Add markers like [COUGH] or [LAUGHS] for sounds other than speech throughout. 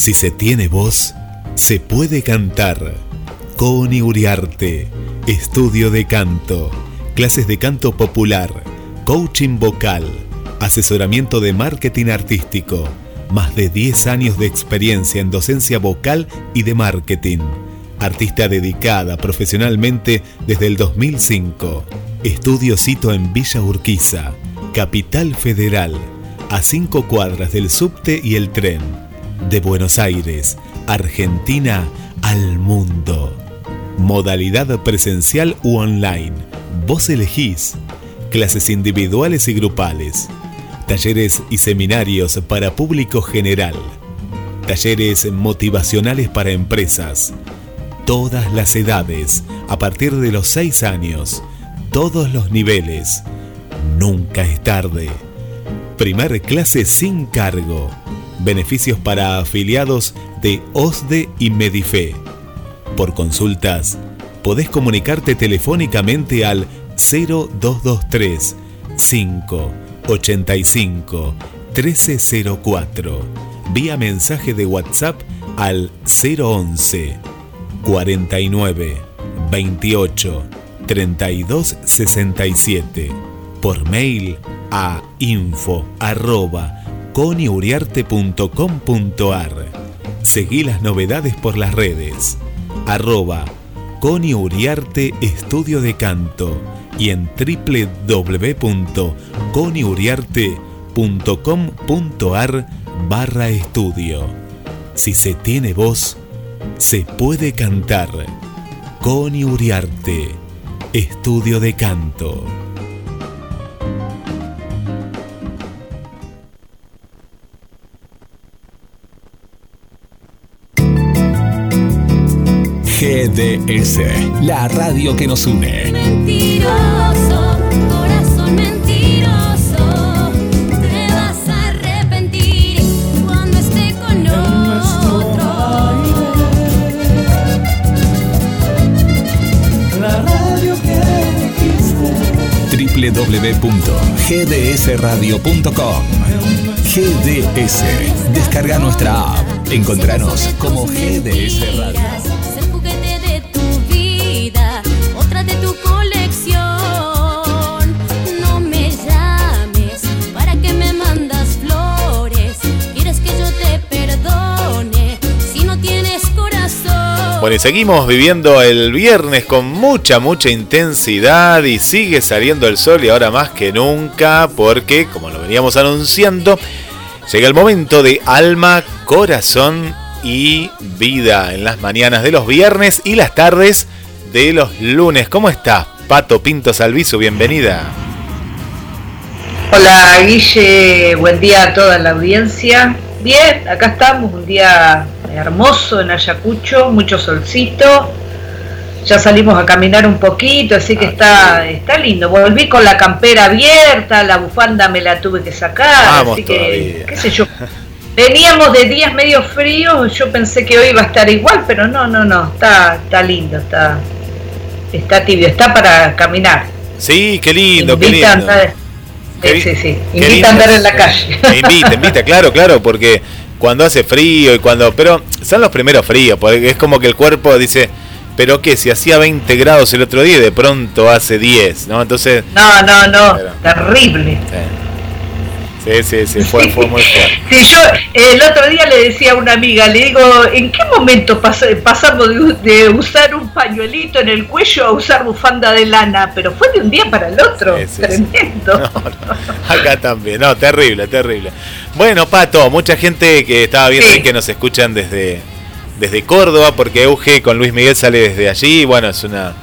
Si se tiene voz, se puede cantar. Coni Uriarte, estudio de canto, clases de canto popular, coaching vocal, asesoramiento de marketing artístico, más de 10 años de experiencia en docencia vocal y de marketing. Artista dedicada profesionalmente desde el 2005. Estudio cito en Villa Urquiza, Capital Federal, a 5 cuadras del subte y el tren de Buenos Aires, Argentina al mundo. Modalidad presencial u online. Vos elegís. Clases individuales y grupales. Talleres y seminarios para público general. Talleres motivacionales para empresas. Todas las edades, a partir de los 6 años. Todos los niveles. Nunca es tarde. Primer clase sin cargo beneficios para afiliados de OSDE y Medife. Por consultas, podés comunicarte telefónicamente al 0223 585 1304 vía mensaje de WhatsApp al 011 49 28 32 67 por mail a info arroba coniuriarte.com.ar. Seguí las novedades por las redes. Arroba Coniuriarte Estudio de Canto y en www.coniuriarte.com.ar barra estudio. Si se tiene voz, se puede cantar. Coniuriarte Estudio de Canto. GDS, la radio que nos une. Mentiroso, corazón mentiroso, te vas a arrepentir cuando esté con otro. La radio que www.gdsradio.com GDS. Descarga nuestra app. Encontranos como GDS Radio. Bueno, y seguimos viviendo el viernes con mucha, mucha intensidad y sigue saliendo el sol y ahora más que nunca porque, como lo veníamos anunciando, llega el momento de alma, corazón y vida en las mañanas de los viernes y las tardes de los lunes. ¿Cómo estás, Pato Pinto Salviso? Bienvenida. Hola Guille, buen día a toda la audiencia. Bien, acá estamos, un día hermoso en Ayacucho, mucho solcito. Ya salimos a caminar un poquito, así que está, está lindo. Volví con la campera abierta, la bufanda me la tuve que sacar, Vamos así que, todavía. qué sé yo. Veníamos de días medio fríos, yo pensé que hoy iba a estar igual, pero no, no, no, está, está lindo, está, está tibio, está para caminar. Sí, qué lindo, qué Invita a lindo. andar- Qué sí, sí, sí. qué Invita a andar en la calle. Invita, invita, claro, claro, porque cuando hace frío y cuando. Pero son los primeros fríos, porque es como que el cuerpo dice. Pero que si hacía 20 grados el otro día y de pronto hace 10, ¿no? Entonces. No, no, no, Pero- terrible. Sí, sí, sí, fue, fue muy fuerte. [LAUGHS] Sí, yo el otro día le decía a una amiga, le digo, ¿en qué momento pas- pasamos de, usar un pañuelito en el cuello a usar bufanda de lana? Pero fue de un día para el otro, Sí, sí, sí. tremendo. [LAUGHS] No, no, acá también, no, terrible, terrible. Bueno, Pato, mucha gente que estaba viendo ahí que nos escuchan desde, desde Córdoba, porque Euge con Luis Miguel sale desde allí, bueno, es una,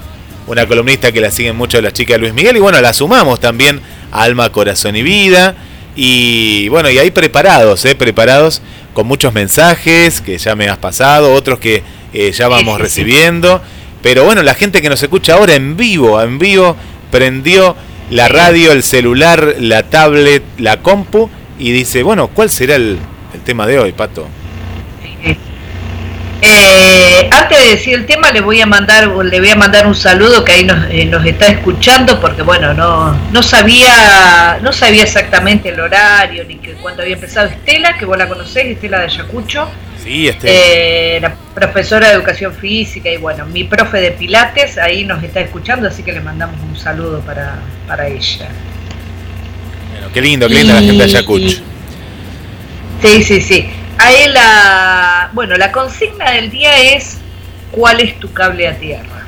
una columnista que la siguen mucho las chicas de Luis Miguel, y bueno, la sumamos también a Alma, Corazón y Vida, Y bueno, y ahí preparados, ¿eh? preparados con muchos mensajes que ya me has pasado, otros que eh, ya vamos recibiendo. Pero bueno, la gente que nos escucha ahora en vivo, en vivo, prendió la radio, el celular, la tablet, la compu y dice, bueno, ¿cuál será el, el tema de hoy, Pato? Eh, antes de decir el tema, le voy a mandar, le voy a mandar un saludo que ahí nos, eh, nos está escuchando, porque bueno, no, no sabía, no sabía exactamente el horario ni que cuándo había empezado Estela, que vos la conocés, Estela de Ayacucho. Sí. Eh, la profesora de educación física y bueno, mi profe de Pilates ahí nos está escuchando, así que le mandamos un saludo para, para ella. Bueno, qué lindo, qué linda la gente de Ayacucho. Sí, sí, sí. Ahí la, bueno, la consigna del día es ¿cuál es tu cable a tierra?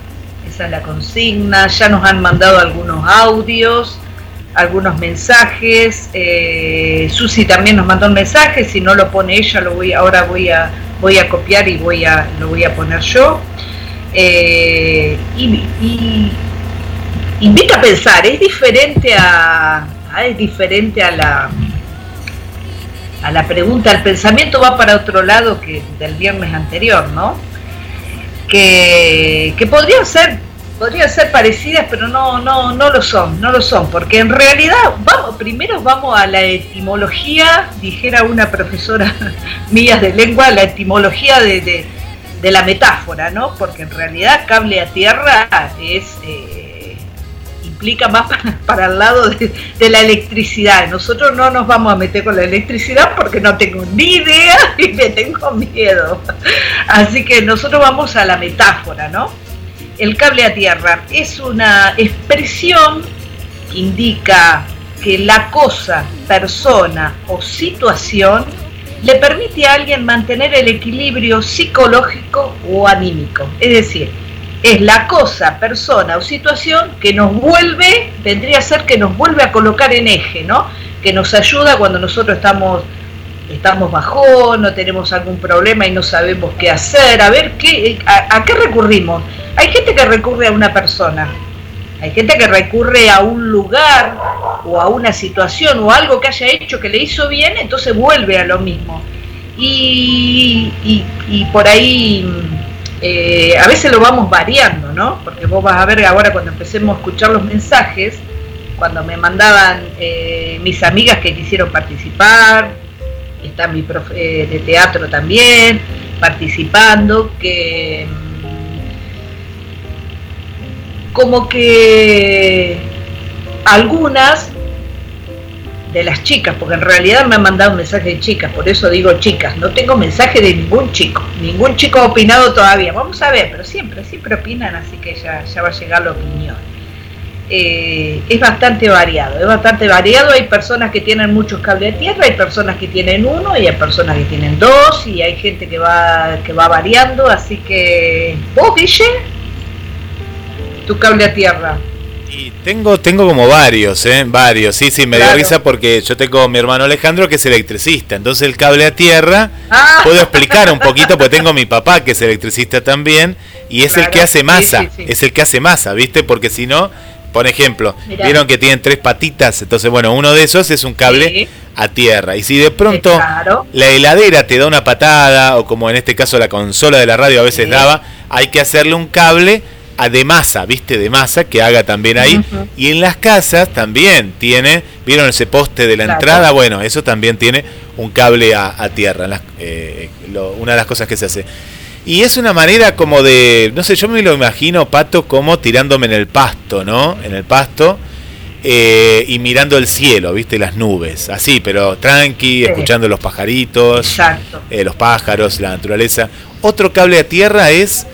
Esa es la consigna. Ya nos han mandado algunos audios, algunos mensajes. Eh, Susi también nos mandó un mensaje. Si no lo pone ella, lo voy, ahora voy a, voy a copiar y voy a, lo voy a poner yo. Eh, y, y, invita a pensar. Es diferente a, es diferente a la a la pregunta, el pensamiento va para otro lado que del viernes anterior, ¿no? Que, que podrían ser podrían ser parecidas, pero no, no, no lo son, no lo son, porque en realidad, vamos, primero vamos a la etimología, dijera una profesora [LAUGHS] mía de lengua, la etimología de, de, la metáfora, ¿no? Porque en realidad cable a tierra es eh, implica más [LAUGHS] para, el lado de, la electricidad. Nosotros no nos vamos a meter con la electricidad porque no tengo ni idea [LAUGHS] y me tengo miedo. Así que nosotros vamos a la metáfora, ¿no? El cable a tierra es una expresión que indica que la cosa, persona o situación le permite a alguien mantener el equilibrio psicológico o anímico. Es decir, es la cosa, persona o situación que nos vuelve, vendría a ser que nos vuelve a colocar en eje, ¿no? Que nos ayuda cuando nosotros estamos estamos bajón, no tenemos algún problema y no sabemos qué hacer, a ver qué a, qué recurrimos. Hay gente que recurre a una persona, hay gente que recurre a un lugar o a una situación o algo que haya hecho que le hizo bien, entonces vuelve a lo mismo. Y, y por ahí eh, a veces lo vamos variando, ¿no? Porque vos vas a ver ahora cuando empecemos a escuchar los mensajes, cuando me mandaban eh, mis amigas que quisieron participar, está mi profe de teatro también participando, que mm, como que algunas de las chicas, porque en realidad me han mandado un mensaje de chicas, por eso digo chicas, no tengo mensaje de ningún chico, ningún chico ha opinado todavía, vamos a ver, pero siempre, siempre opinan, así que ya, ya va a llegar la opinión. Eh, es bastante variado, es bastante variado, hay personas que tienen muchos cables de tierra, hay personas que tienen uno y hay personas que tienen dos y hay gente que va, que va variando, así que vos, Guille, tu cable a tierra. Y tengo, tengo como varios, ¿eh? Varios, sí, sí, me claro. da risa porque yo tengo a mi hermano Alejandro que es electricista, entonces el cable a tierra, ah. puedo explicar un poquito porque tengo a mi papá que es electricista también y es claro. el que hace masa, sí, sí, sí. es el que hace masa, ¿viste? Porque si no, por ejemplo, Mirá. vieron que tienen tres patitas, entonces bueno, uno de esos es un cable a tierra. Y si de pronto claro. la heladera te da una patada, o como en este caso la consola de la radio a veces daba, hay que hacerle un cable de masa, ¿viste? De masa que haga también ahí. Uh -huh. Y en las casas también tiene, ¿vieron ese poste de la claro. entrada? Bueno, eso también tiene un cable a, a tierra, las, eh, lo, una de las cosas que se hace. Y es una manera como de, no sé, yo me lo imagino, Pato, como tirándome en el pasto, ¿no? En el pasto. Eh, y mirando el cielo, viste, las nubes, así, pero tranqui, sí. escuchando los pajaritos, eh, los pájaros, la naturaleza. Otro cable a tierra es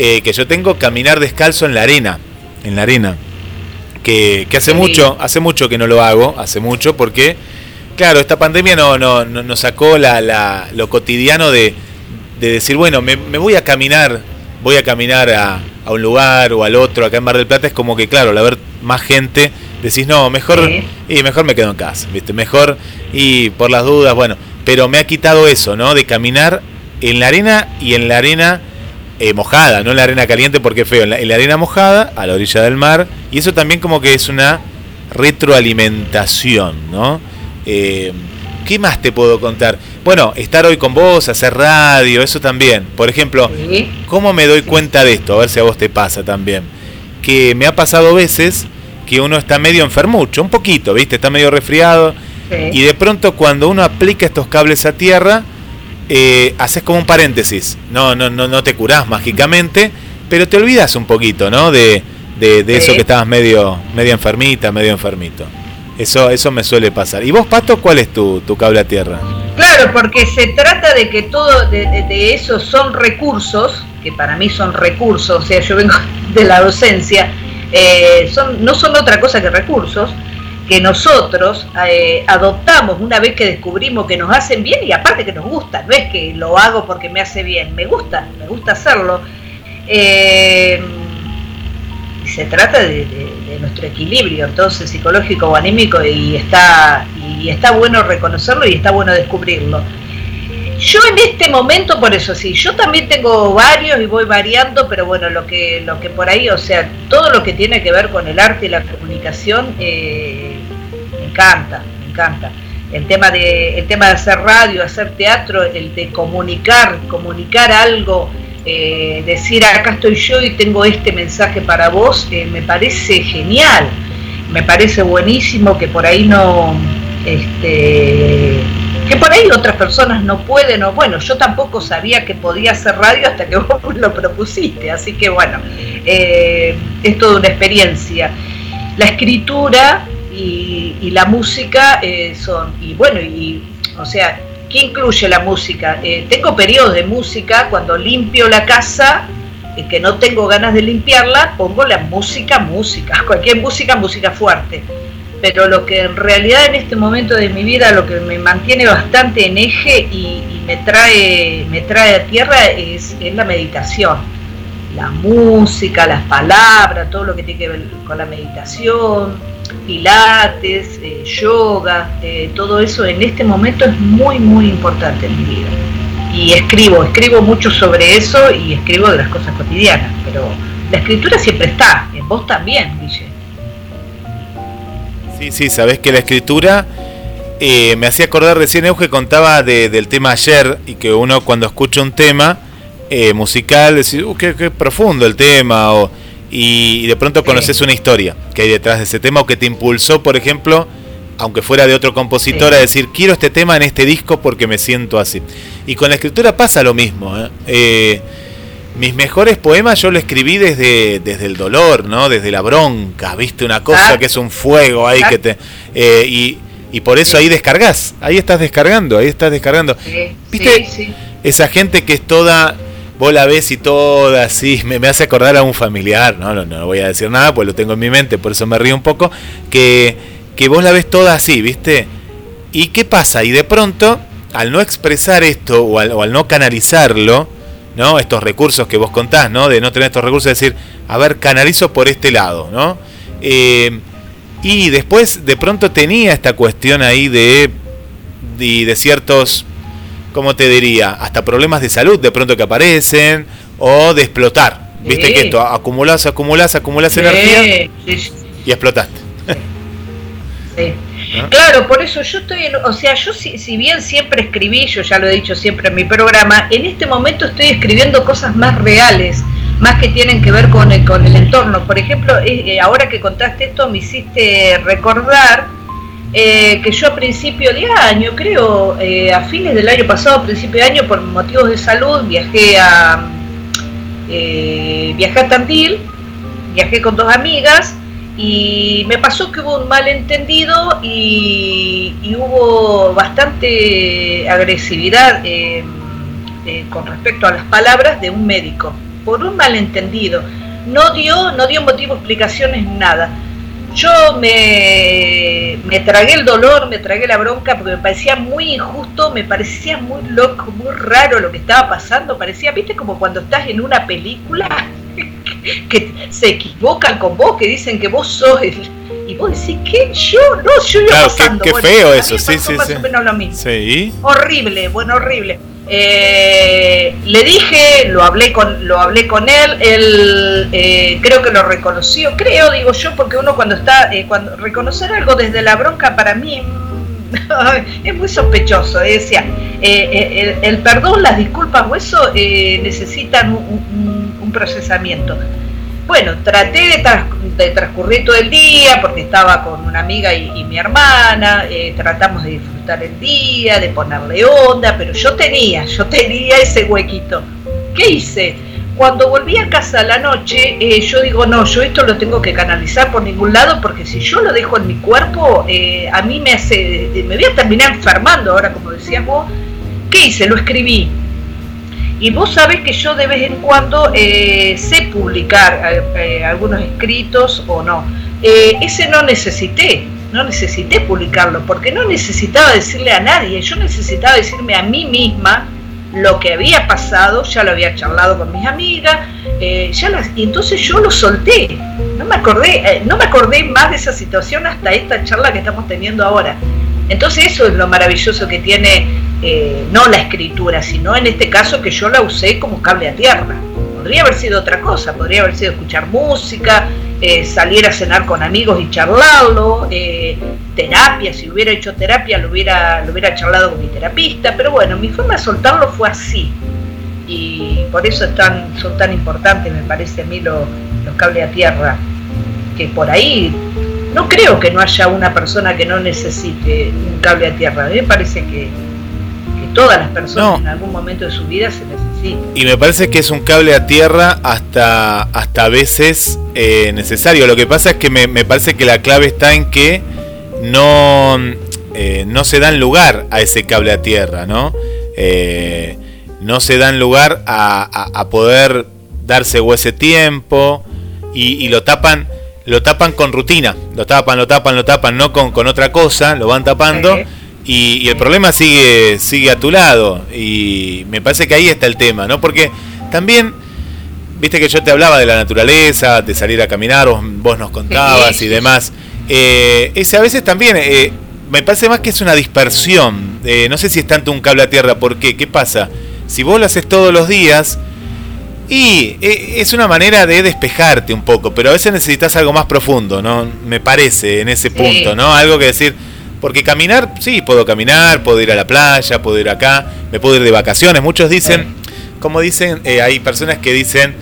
eh, que yo tengo caminar descalzo en la arena, en la arena, que, que hace sí. mucho, hace mucho que no lo hago, hace mucho, porque, claro, esta pandemia no, no, no nos sacó la, la, lo cotidiano de, de decir, bueno, me, me, voy a caminar, voy a caminar a, a, un lugar o al otro, acá en Mar del Plata, es como que, claro, al haber más gente, decís, no, mejor, sí. y mejor me quedo en casa, ¿viste? Mejor, y por las dudas, bueno, pero me ha quitado eso, ¿no? De caminar en la arena y en la arena eh, mojada, no en la arena caliente porque es feo, en la, en la, arena mojada, a la orilla del mar, y eso también como que es una retroalimentación, ¿no? Eh, ¿Qué más te puedo contar? Bueno, estar hoy con vos, hacer radio, eso también. Por ejemplo, ¿cómo me doy cuenta de esto? A ver si a vos te pasa también. Que me ha pasado veces que uno está medio enfermucho, un poquito, ¿viste? Está medio resfriado. Y de pronto cuando uno aplica estos cables a tierra, eh, haces como un paréntesis. No, no, no, no te curás mágicamente, pero te olvidas un poquito, ¿no? De, de, eso que estabas medio, medio enfermita, medio enfermito. Eso, eso me suele pasar. ¿Y vos, Pato, cuál es tu, tu cable a tierra? Claro, porque se trata de que todo de, de, esos son recursos, que para mí son recursos, o sea, yo vengo [LAUGHS] de la docencia, eh, son, no son otra cosa que recursos, que nosotros eh, adoptamos una vez que descubrimos que nos hacen bien y aparte que nos gusta, no es que lo hago porque me hace bien, me gusta, me gusta hacerlo. Eh, se trata de, nuestro equilibrio, entonces psicológico o anímico, y está, y está bueno reconocerlo y está bueno descubrirlo. Yo en este momento, por eso sí, yo también tengo varios y voy variando, pero bueno, lo que, lo que por ahí, o sea, todo lo que tiene que ver con el arte y la comunicación, eh, encanta, me encanta. El tema, de, el tema de hacer radio, hacer teatro, el de comunicar, comunicar algo, eh, decir acá estoy yo y tengo este mensaje para vos, eh, me parece genial, me parece buenísimo que por ahí no, este, que por ahí otras personas no pueden, o bueno, yo tampoco sabía que podía hacer radio hasta que [LAUGHS] vos lo propusiste, así que bueno, eh, es toda una experiencia. La escritura y, la música eh, son, y bueno, y o sea, ¿qué incluye la música? Eh, tengo periodos de música cuando limpio la casa, que no tengo ganas de limpiarla, pongo la música, música, [LAUGHS] cualquier música, música fuerte. Pero lo que en realidad en este momento de mi vida lo que me mantiene bastante en eje y, me trae me trae a tierra es, la meditación. La música las palabras todo lo que tiene que ver con la meditación pilates eh, yoga eh, todo eso en este momento es muy muy importante en mi vida. Y escribo escribo mucho sobre eso y escribo de las cosas cotidianas pero la escritura siempre está en vos también Guille. Sí, sí, sabes que la escritura eh, me hacía acordar recién Euge contaba del tema ayer y que uno cuando escucha un tema musical dice, uh, qué, profundo el tema o, y, de pronto conoces una historia que hay detrás de ese tema o que te impulsó, por ejemplo, aunque fuera de otro compositor, a decir quiero este tema en este disco porque me siento así. Y con la escritura pasa lo mismo. ¿eh? eh mis mejores poemas yo lo escribí desde, desde el dolor, ¿no? Desde la bronca, ¿viste? Una cosa ah. que es un fuego ahí que te... Eh, y, y, por eso ahí descargas, ahí estás descargando, ahí estás descargando. ¿Viste? Esa gente que es toda... Vos la ves y toda así, me, me, hace acordar a un familiar, ¿no? ¿no? No voy a decir nada, pues lo tengo en mi mente, por eso me río un poco, que, que vos la ves toda así, ¿viste? ¿Y qué pasa? Y de pronto, al no expresar esto o al, o al no canalizarlo, ¿no? Estos recursos que vos contás, ¿no? De no tener estos recursos, decir, a ver, canalizo por este lado, ¿no? Eh, y después de pronto tenía esta cuestión ahí de, de, ciertos, ¿cómo te diría? Hasta problemas de salud de pronto que aparecen o de explotar. Viste que esto, acumulás, acumulás, acumulás energía y explotaste. Sí. [LAUGHS] Claro, por eso yo estoy, en, o sea, yo si, si, bien siempre escribí, yo ya lo he dicho siempre en mi programa, en este momento estoy escribiendo cosas más reales, más que tienen que ver con el, con el entorno. Por ejemplo, eh, eh, ahora que contaste esto, me hiciste recordar eh, que yo a principio de año, creo, a fines del año pasado, a principio de año, por motivos de salud, viajé a, viajé a Tandil, viajé con dos amigas y me pasó que hubo un malentendido y, hubo bastante agresividad eh, eh, con respecto a las palabras de un médico, por un malentendido. No dio, no dio motivo, explicaciones, nada. Yo me, me tragué el dolor, me tragué la bronca porque me parecía muy injusto, me parecía muy loco, muy raro lo que estaba pasando. Parecía, viste, como cuando estás en una película [LAUGHS] que se equivocan con vos, que dicen que vos sos el... Y vos decís, ¿qué? Yo, no, yo iba pasando. Qué, feo eso, sí, sí, sí. lo mismo. Horrible, bueno, horrible. Eh, le dije, lo hablé con, lo hablé con él, él eh, creo que lo reconoció, creo, digo yo, porque uno cuando está, eh, cuando reconocer algo desde la bronca para mí [LAUGHS] es muy sospechoso. Decía, el, perdón, las disculpas o eso necesitan un procesamiento. Bueno, traté de, transcurrir todo el día porque estaba con una amiga y, mi hermana, eh, tratamos de disfrutar el día, de ponerle onda, pero yo tenía, yo tenía ese huequito. ¿Qué hice? Cuando volví a casa la noche, eh, yo digo, no, yo esto lo tengo que canalizar por ningún lado porque si yo lo dejo en mi cuerpo, eh, a mí me hace, me voy a terminar enfermando ahora, como decías vos. ¿Qué hice? Lo escribí y vos sabés que yo de vez en cuando eh, sé publicar eh, eh, algunos escritos o no. ese no necesité, no necesité publicarlo, porque no necesitaba decirle a nadie, yo necesitaba decirme a mí misma lo que había pasado, ya lo había charlado con mis amigas, ya y entonces yo lo solté, no me acordé, no me acordé más de esa situación hasta esta charla que estamos teniendo ahora. Entonces eso es lo maravilloso que tiene eh, no la escritura, sino en este caso que yo la usé como cable a tierra. Podría haber sido otra cosa, podría haber sido escuchar música, eh, salir a cenar con amigos y charlarlo, eh, terapia, si hubiera hecho terapia lo hubiera, lo hubiera charlado con mi terapista, pero bueno, mi forma de soltarlo fue así. Y por eso son tan importantes, me parece a mí, los, los cables a tierra, que por ahí no creo que no haya una persona que no necesite un cable a tierra. A me parece que, todas las personas en algún momento de su vida se necesitan. Y me parece que es un cable a tierra hasta, hasta a veces eh, necesario. Lo que pasa es que me, parece que la clave está en que no, eh, no se dan lugar a ese cable a tierra, ¿no? Eh, no se dan lugar a, poder darse ese tiempo y lo tapan lo tapan con rutina, lo tapan, lo tapan, lo tapan, no con, con otra cosa, lo van tapando y, el problema sigue, sigue a tu lado y me parece que ahí está el tema, ¿no? Porque también, viste que yo te hablaba de la naturaleza, de salir a caminar, vos, nos contabas y demás, eh, ese a veces también... Eh, me parece más que es una dispersión. Eh, no sé si es tanto un cable a tierra. ¿Por qué? ¿Qué pasa? Si vos lo haces todos los días, y es una manera de despejarte un poco, pero a veces necesitas algo más profundo, ¿no? Me parece en ese punto, ¿no? Algo que decir, porque caminar, sí, puedo caminar, puedo ir a la playa, puedo ir acá, me puedo ir de vacaciones. Muchos dicen, como dicen, eh, hay personas que dicen,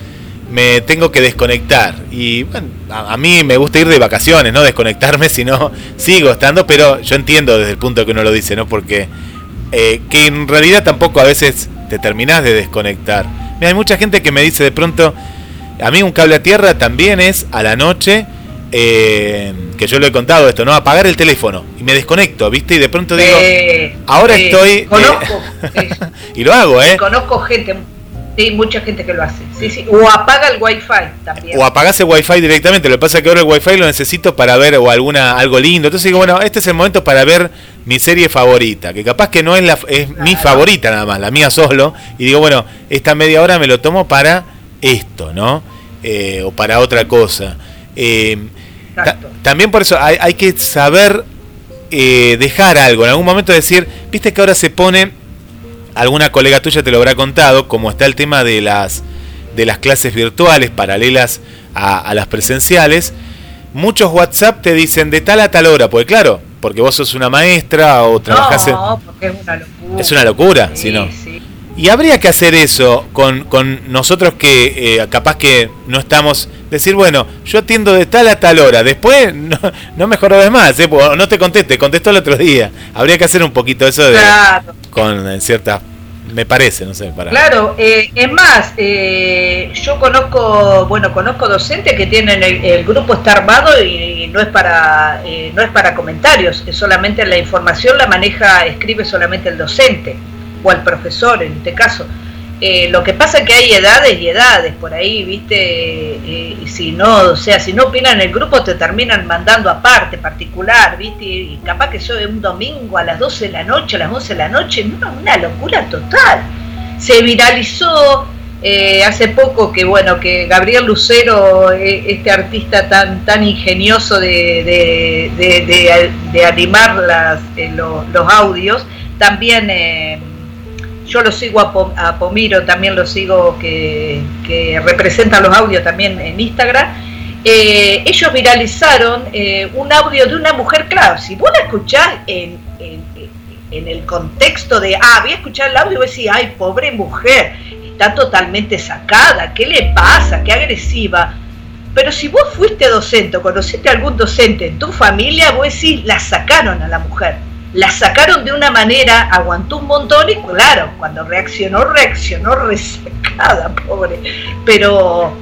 me tengo que desconectar. Y bueno, a, mí me gusta ir de vacaciones, no desconectarme, [LAUGHS] sino sigo estando, pero yo entiendo desde el punto que uno lo dice, ¿no? Porque eh, que en realidad tampoco a veces te terminás de desconectar hay mucha gente que me dice de pronto, a mí un cable a tierra también es a la noche, eh, que yo lo he contado esto, ¿no? Apagar el teléfono y me desconecto, ¿viste? Y de pronto digo, eh, ahora eh, estoy... Conozco. [LAUGHS] y lo hago, ¿eh? Conozco gente, Sí, mucha gente que lo hace. Sí, sí. O apaga el wifi también. O apagase el wifi directamente. Lo que pasa es que ahora el wifi lo necesito para ver o alguna algo lindo. Entonces digo, bueno, este es el momento para ver mi serie favorita. Que capaz que no es, la, es mi favorita nada más, la mía solo. Y digo, bueno, esta media hora me lo tomo para esto, ¿no? Eh, o para otra cosa. Eh, también por eso hay, hay que saber eh, dejar algo. En algún momento decir, viste que ahora se pone alguna colega tuya te lo habrá contado, como está el tema de las, de las clases virtuales paralelas a, las presenciales, muchos WhatsApp te dicen de tal a tal hora, porque claro, porque vos sos una maestra o trabajás no, porque es una locura. Es una locura, si no. Y habría que hacer eso con, con nosotros que eh, capaz que no estamos, decir, bueno, yo atiendo de tal a tal hora, después [LAUGHS] no, no me jorobes más, eh, no te conteste, contestó el otro día. Habría que hacer un poquito eso de, con ciertas me parece, no sé, para... Claro, eh, es más, eh, yo conozco, bueno, conozco docentes que tienen el, grupo está armado y, no es para eh, no es para comentarios, es solamente la información la maneja, escribe solamente el docente o el profesor en este caso. Eh, lo que pasa es que hay edades y edades por ahí, ¿viste? Eh, y si no, o sea, si no opinan el grupo te terminan mandando aparte, particular, ¿viste? Y capaz que soy un domingo a las 12 de la noche, a las 11 de la noche, no, una locura total. Se viralizó eh, hace poco que, bueno, que Gabriel Lucero, este artista tan, tan ingenioso de, de, animar las, los, audios, también yo lo sigo a, Pomiro, también lo sigo que, representa los audios también en Instagram. Eh, ellos viralizaron eh, un audio de una mujer, claro, si vos la escuchás en en, el contexto de, ah, voy a escuchar el audio y voy a decir, ay, pobre mujer, está totalmente sacada, ¿qué le pasa? ¿Qué agresiva? Pero si vos fuiste docente o conociste a algún docente en tu familia, vos decís, la sacaron a la mujer. La sacaron de una manera, aguantó un montón y claro, cuando reaccionó, reaccionó resacada, pobre. Pero,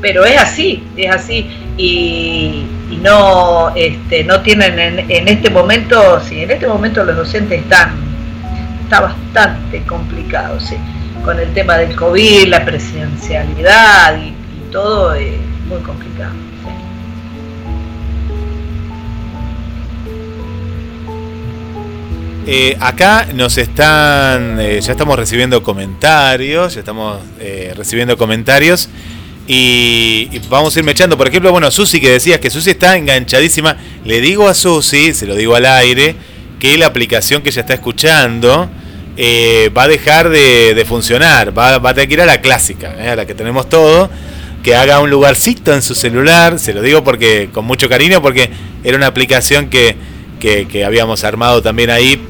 pero es así, es así. Y, no, este, no tienen en, este momento, sí, en este momento los docentes están, está bastante complicado, sí, con el tema del COVID, la presencialidad y, todo. Eh, muy complicado. Eh, acá nos están, eh, ya estamos recibiendo comentarios, ya estamos eh, recibiendo comentarios y, vamos a irme echando. Por ejemplo, bueno, Susi que decías que Susi está enganchadísima. Le digo a Susi, se lo digo al aire, que la aplicación que ella está escuchando va a dejar de, funcionar, va, va, a tener que ir a la clásica, a la que tenemos todo que haga un lugarcito en su celular, se lo digo porque con mucho cariño, porque era una aplicación que, que, habíamos armado también ahí,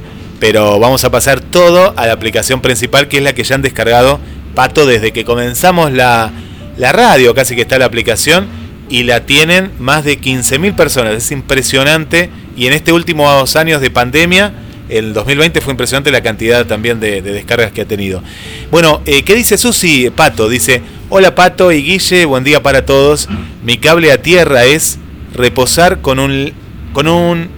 pero vamos a pasar todo a la aplicación principal, que es la que ya han descargado Pato desde que comenzamos la, la radio, casi que está la aplicación, y la tienen más de 15.000 personas, es impresionante, y en este último dos años de pandemia, el 2020 fue impresionante la cantidad también de, descargas que ha tenido. Bueno, eh, ¿qué dice Susi Pato? Dice, hola Pato y Guille, buen día para todos. Mi cable a tierra es reposar con un, con un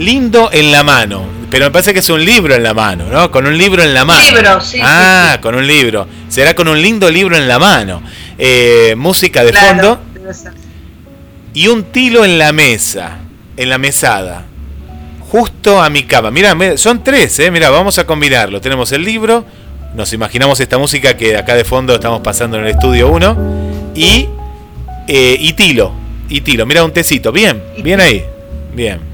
lindo en la mano. Pero me parece que es un libro en la mano, ¿no? Con un libro en la mano. Libro, sí. Ah, con un libro. Será con un lindo libro en la mano. Eh, música de fondo. Y un tilo en la mesa, en la mesada justo a mi cama. Mira, son tres, ¿eh? Mira, vamos a combinarlo. Tenemos el libro, nos imaginamos esta música que acá de fondo estamos pasando en el estudio 1 y, eh, y Tilo. Y Tilo, mira un tecito. Bien, bien ahí. Bien.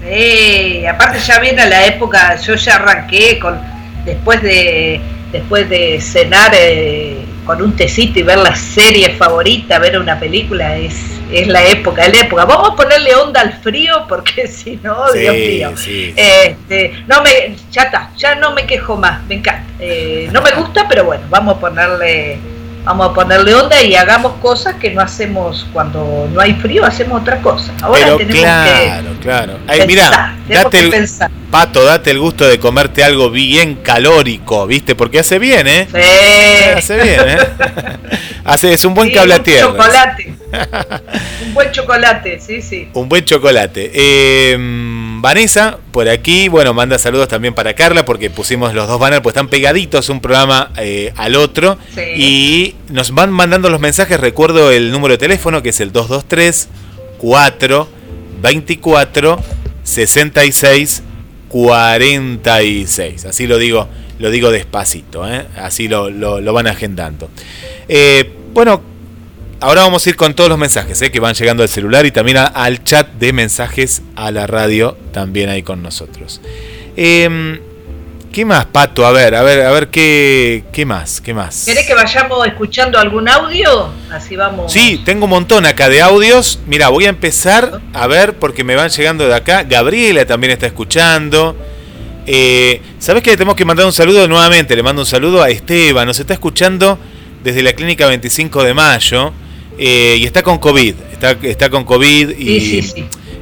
Sí, aparte ya viene la época, yo ya arranqué con después de después de cenar eh, con un tecito y ver la serie favorita, ver una película, es, es la época, es la época. Vamos a ponerle onda al frío porque [LAUGHS] si no, Dios mío. Este, no me, ya está, ya no me quejo más, me encanta. Eh, no me gusta, pero bueno, vamos a ponerle vamos a ponerle onda y hagamos cosas que no hacemos cuando no hay frío, hacemos otra cosa. Ahora Pero tenemos claro, que claro. Ay, mira, date el, Pato, date el gusto de comerte algo bien calórico, ¿viste? Porque hace bien, ¿eh? Sí. Hace bien, ¿eh? [LAUGHS] hace, es un buen cable a tierra. chocolate. [LAUGHS] un buen chocolate, sí, sí. Un buen chocolate. Eh, Vanessa, por aquí, bueno, manda saludos también para Carla, porque pusimos los dos banners, pues están pegaditos un programa eh, al otro. Y nos van mandando los mensajes, recuerdo el número de teléfono, que es el 223 4 24 66 46. Así lo digo, lo digo despacito, ¿eh? así lo, lo, van agendando. Eh, bueno, Ahora vamos a ir con todos los mensajes eh, que van llegando al celular y también al chat de mensajes a la radio, también ahí con nosotros. Em, ¿Qué más, Pato? A ver, a ver, a ver qué, qué más, qué más. ¿Querés que vayamos escuchando algún audio? Así vamos. Sí, tengo un montón acá de audios. Mira, voy a empezar a ver porque me van llegando de acá. Gabriela también está escuchando. Eh, ¿Sabes que le tenemos que mandar un saludo nuevamente? Le mando un saludo a Esteban. Nos está escuchando desde la clínica 25 de mayo. Eh, y está con COVID, está, está con COVID y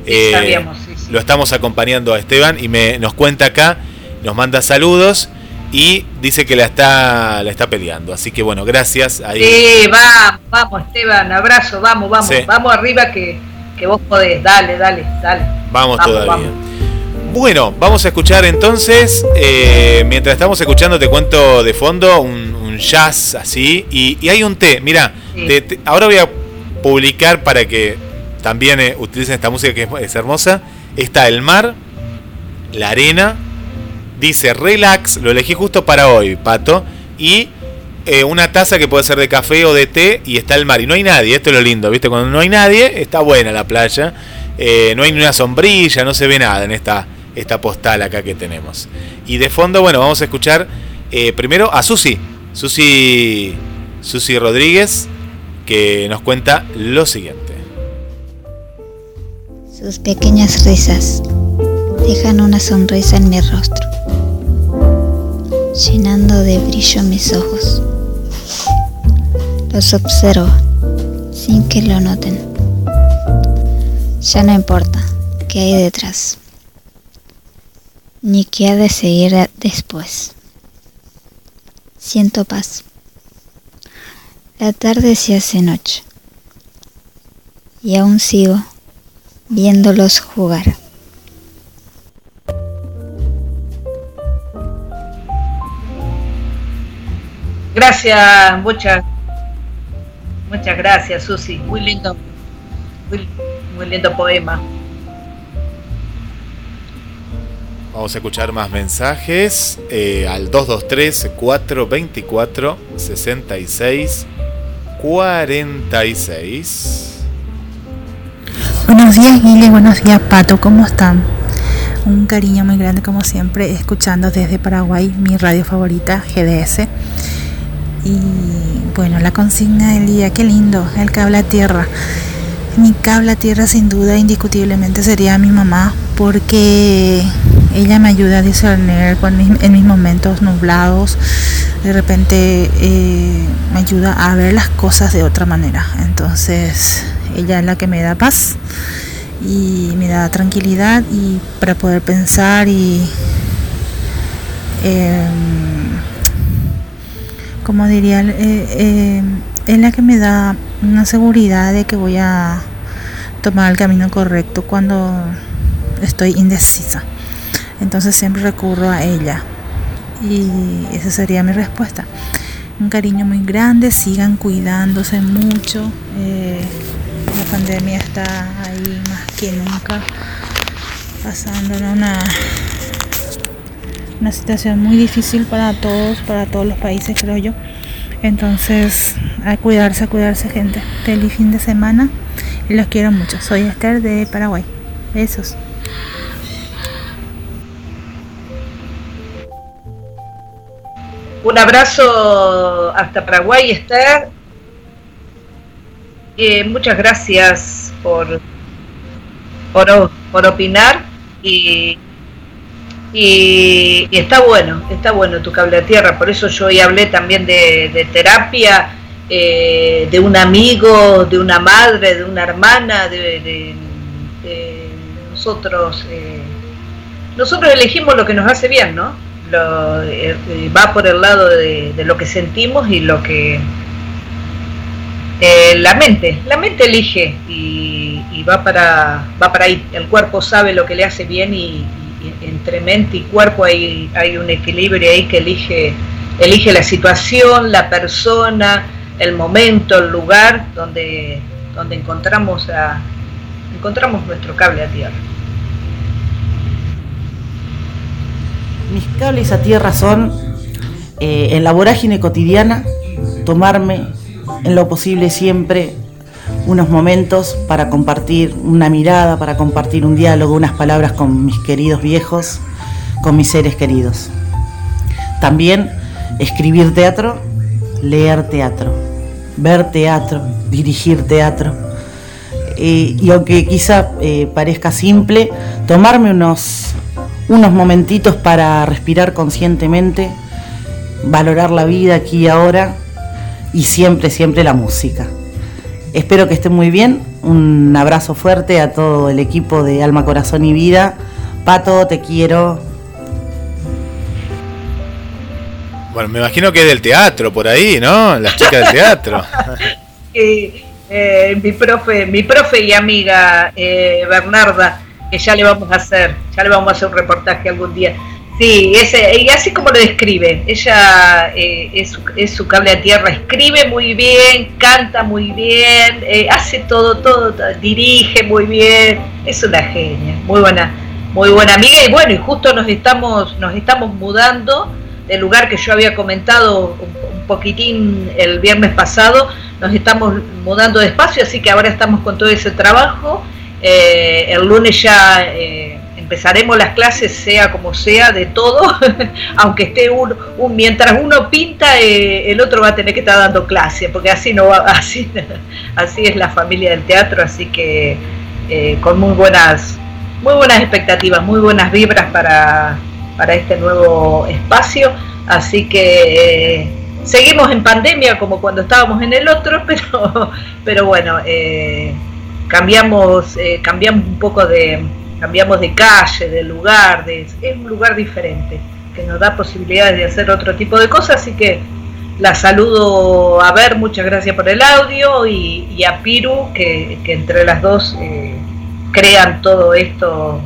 eh, lo estamos acompañando a Esteban y me, nos cuenta acá, nos manda saludos y dice que la está, la está peleando. Así que bueno, gracias. Ahí. Sí, vamos, vamos Esteban, abrazo, vamos, vamos, vamos arriba que, vos podés, dale, dale, dale. Vamos, todavía. Bueno, vamos a escuchar entonces, eh, mientras estamos escuchando te cuento de fondo un, jazz así y, hay un té, mira, ahora voy a publicar para que también eh, utilicen esta música que es, hermosa. Está el mar, la arena, dice relax, lo elegí justo para hoy, Pato, y eh, una taza que puede ser de café o de té y está el mar. Y no hay nadie, esto es lo lindo, ¿viste? Cuando no hay nadie, está buena la playa. Eh, no hay ni una sombrilla, no se ve nada en esta, esta postal acá que tenemos. Y de fondo, bueno, vamos a escuchar primero a Susi. Susi, Susi Rodríguez, que nos cuenta lo siguiente. Sus pequeñas risas, dejan una sonrisa en mi rostro, llenando de brillo mis ojos. Los observo sin que lo noten. Ya no importa qué hay detrás, ni qué ha de seguir después. Siento paz. La tarde se hace noche y aún sigo viéndolos jugar. Gracias, muchas, muchas gracias, Susi. Muy lindo, muy, lindo poema. Vamos a escuchar más mensajes eh, al 223 424 66 46. Buenos días Guile, buenos días Pato, ¿cómo están? Un cariño muy grande como siempre, escuchando desde Paraguay mi radio favorita, GDS. Y bueno, la consigna del día, qué lindo, el cable a tierra. Mi cable a tierra sin duda, indiscutiblemente sería mi mamá, porque ella me ayuda a discernir en mis momentos nublados. De repente eh, me ayuda a ver las cosas de otra manera. Entonces ella es la que me da paz y me da tranquilidad y para poder pensar y eh, como diría, eh, eh, es la que me da una seguridad de que voy a tomar el camino correcto cuando estoy indecisa. Entonces siempre recurro a ella. Y esa sería mi respuesta. Un cariño muy grande, sigan cuidándose mucho. Eh, la pandemia está ahí más que nunca, pasando una una situación muy difícil para todos, para todos los países, creo yo. Entonces, a cuidarse, a cuidarse, gente. Feliz fin de semana y los quiero mucho. Soy Esther de Paraguay. Besos. Un abrazo hasta Paraguay, Esther. Eh, muchas gracias por, por, opinar y y, está bueno, está bueno tu cable a tierra, por eso yo hoy hablé también de, terapia, eh, de un amigo, de una madre, de una hermana, de, nosotros. Eh, nosotros elegimos lo que nos hace bien, ¿no? Lo, eh, va por el lado de, lo que sentimos y lo que la mente, la mente elige y, y, va para va para ahí. El cuerpo sabe lo que le hace bien y, entre mente y cuerpo hay, hay un equilibrio ahí que elige, elige la situación, la persona, el momento, el lugar donde, donde encontramos, a, encontramos nuestro cable a tierra. Mis cables a tierra son, eh, en la vorágine cotidiana, tomarme en lo posible siempre unos momentos para compartir una mirada, para compartir un diálogo, unas palabras con mis queridos viejos, con mis seres queridos. También escribir teatro, leer teatro, ver teatro, dirigir teatro. Eh, y aunque quizá eh, parezca simple, tomarme unos, unos momentitos para respirar conscientemente, valorar la vida aquí y ahora y siempre, siempre la música. Espero que estén muy bien. Un abrazo fuerte a todo el equipo de Alma, Corazón y Vida. Pato, te quiero. Bueno, me imagino que es del teatro por ahí, ¿no? Las chicas del teatro. [LAUGHS] Eh, mi profe, mi profe y amiga eh, Bernarda, que ya le vamos a hacer, ya le vamos a hacer un reportaje algún día. Sí, ese, y así como lo describe, ella eh, es, su, cable a tierra, escribe muy bien, canta muy bien, eh, hace todo, todo, dirige muy bien, es una genia, muy buena, muy buena amiga y bueno, y justo nos estamos, nos estamos mudando del lugar que yo había comentado un, poquitín el viernes pasado, nos estamos mudando despacio, así que ahora estamos con todo ese trabajo, eh, el lunes ya empezaremos las clases sea como sea de todo, [LAUGHS] aunque esté un, mientras uno pinta eh, el otro va a tener que estar dando clase, porque así no va, [LAUGHS] así, es la familia del teatro, así que eh, con muy buenas muy buenas expectativas, muy buenas vibras para, para este nuevo espacio. Así que eh, seguimos en pandemia como cuando estábamos en el otro, [LAUGHS] pero, pero bueno, eh, cambiamos, eh, cambiamos un poco de, cambiamos de calle, de lugar, es un lugar diferente que nos da posibilidades de hacer otro tipo de cosas, así que la saludo a ver, muchas gracias por el audio y, a Piru, que, entre las dos crean todo esto,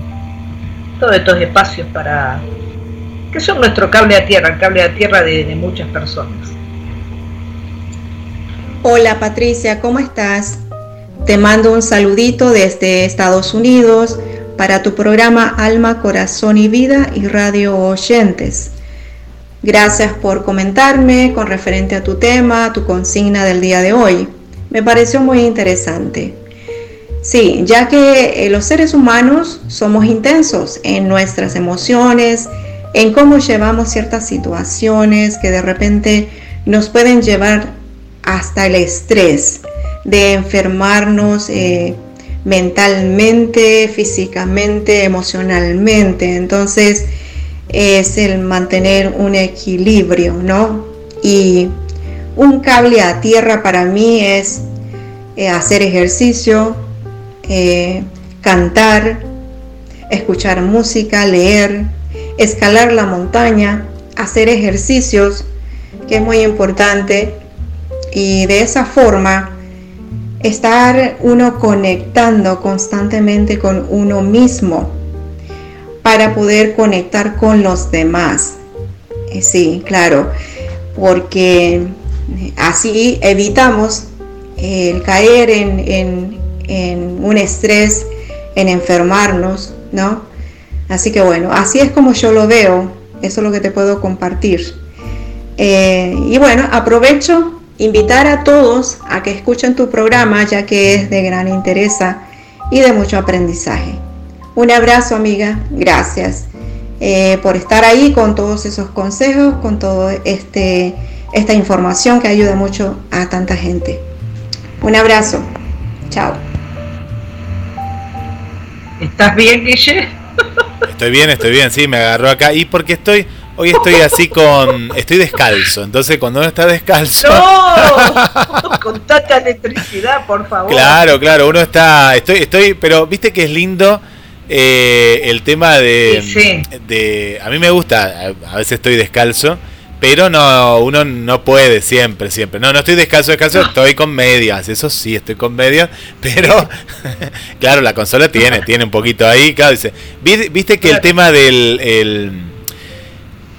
todos estos espacios para, que son nuestro cable a tierra, el cable a tierra de, muchas personas. Hola Patricia, ¿cómo estás? Te mando un saludito desde Estados Unidos para tu programa Alma, Corazón y Vida y Radio Oyentes. Gracias por comentarme con referente a tu tema, tu consigna del día de hoy. Me pareció muy interesante. Sí, ya que eh, los seres humanos somos intensos en nuestras emociones, en cómo llevamos ciertas situaciones que de repente nos pueden llevar hasta el estrés de enfermarnos eh, mentalmente, físicamente, emocionalmente. Entonces es el mantener un equilibrio, ¿no? Y un cable a tierra para mí es eh, hacer ejercicio, eh, cantar, escuchar música, leer, escalar la montaña, hacer ejercicios, que es muy importante, y de esa forma estar uno conectando constantemente con uno mismo para poder conectar con los demás. Eh, sí, claro, porque así evitamos el caer en, en un estrés, en enfermarnos, ¿no? Así que bueno, así es como yo lo veo, eso es lo que te puedo compartir. Eh, y bueno, aprovecho invitar a todos a que escuchen tu programa ya que es de gran interés y de mucho aprendizaje. Un abrazo amiga, gracias eh, por estar ahí con todos esos consejos, con toda este, esta información que ayuda mucho a tanta gente. Un abrazo, chao. ¿Estás bien, Guille? Estoy bien, estoy bien, sí, me agarró acá. Y porque estoy, hoy estoy así con, estoy descalzo. Entonces cuando uno está descalzo... ¡No! [LAUGHS] con tanta electricidad, por favor. Claro, claro, uno está, estoy, estoy, pero viste que es lindo eh, el tema de, de, a mí me gusta, a veces estoy descalzo pero no, uno no puede siempre, siempre. No, no estoy descalzo, descalzo, estoy con medias. Eso sí, estoy con medias. Pero, [LAUGHS] claro, la consola tiene, tiene un poquito ahí. Claro, dice, viste que el tema del... El,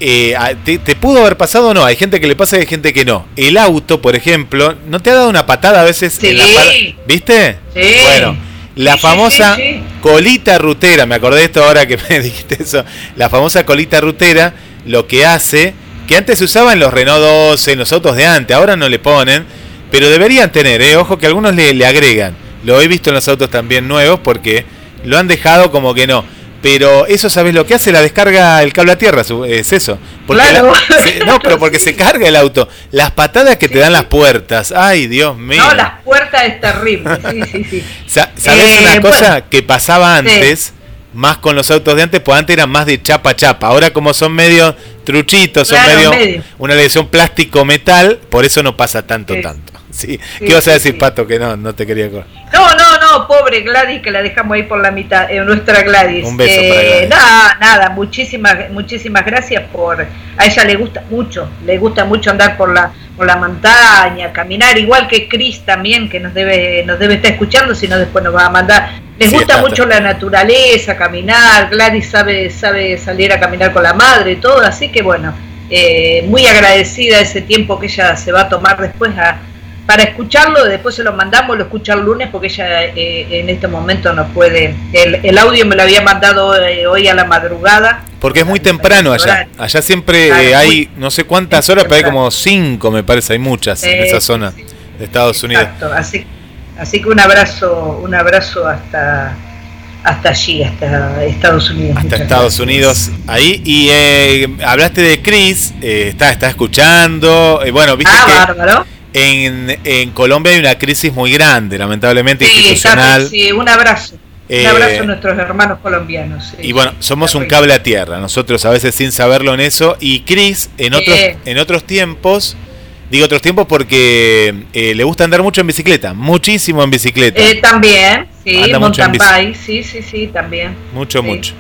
eh, te, pudo haber pasado o no? Hay gente que le pasa y hay gente que no. El auto, por ejemplo, ¿no te ha dado una patada a veces sí. ¿Viste? Sí. Bueno, la famosa colita rutera, me acordé de esto ahora que [LAUGHS] me dijiste eso. La famosa colita rutera lo que hace que antes se usaba en los Renault 12, en los autos de antes, ahora no le ponen, pero deberían tener, eh, ojo que algunos le, agregan. Lo he visto en los autos también nuevos porque lo han dejado como que no. Pero eso, ¿sabes lo que hace? La descarga el cable a tierra, es eso. claro. [LAUGHS] no, pero porque se carga el auto. Las patadas que te dan las puertas. Ay, Dios mío. No, las puertas es terrible. Sí, sí, sí. [LAUGHS] ¿Sabes una eh, cosa que pasaba antes? Más con los autos de antes, pues antes eran más de chapa chapa. Ahora como son medio truchitos, son medio, una lesión plástico metal, por eso no pasa tanto, tanto. [LAUGHS] Sí. ¿Qué vas a decir, Pato? Que no, no te quería No, no, no, pobre Gladys, que la dejamos ahí por la mitad, eh, nuestra Gladys. Un beso para eh, Nada, nada, muchísimas, muchísimas gracias por. A ella le gusta mucho, le gusta mucho andar por la, por la montaña, caminar, igual que Chris también, que nos debe, nos debe estar escuchando, si no después nos va a mandar les gusta mucho la naturaleza, caminar, Gladys sabe, sabe salir a caminar con la madre y todo, así que bueno, eh, muy agradecida ese tiempo que ella se va a tomar después para escucharlo, después se lo mandamos, lo escucha el lunes porque ella eh, en este momento no puede, el, audio me lo había mandado eh, hoy a la madrugada. Porque es muy temprano allá, allá siempre hay no sé cuántas horas, pero hay como cinco me parece, hay muchas en esa zona de Estados Unidos. Exacto, así Así que un abrazo, un abrazo hasta hasta allí, hasta Estados Unidos. Hasta Estados Unidos, ahí. Y eh, hablaste de Chris, eh, está, está escuchando. Eh, bueno, viste ah, que En, en, Colombia hay una crisis muy grande, lamentablemente institucional. sí, un abrazo. un abrazo a nuestros hermanos colombianos. y bueno, somos un cable a tierra, nosotros a veces sin saberlo en eso. Y Cris, en otros, en otros tiempos, digo otros tiempos porque le gusta andar mucho en bicicleta, muchísimo en bicicleta. también, sí, mountain bike, sí, sí, sí, también. Mucho, mucho.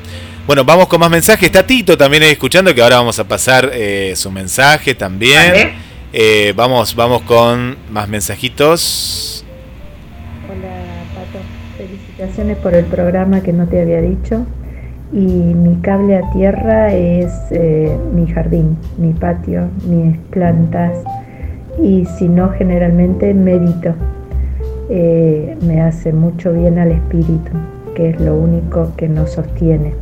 Bueno, vamos con más mensajes. Está Tito también ahí escuchando, que ahora vamos a pasar eh, su mensaje también. Eh, vamos, vamos con más mensajitos. Hola, Pato. Felicitaciones por el programa que no te había dicho. Y mi cable a tierra es eh, mi jardín, mi patio, mis plantas. Y si no, generalmente medito. me hace mucho bien al espíritu, que es lo único que nos sostiene.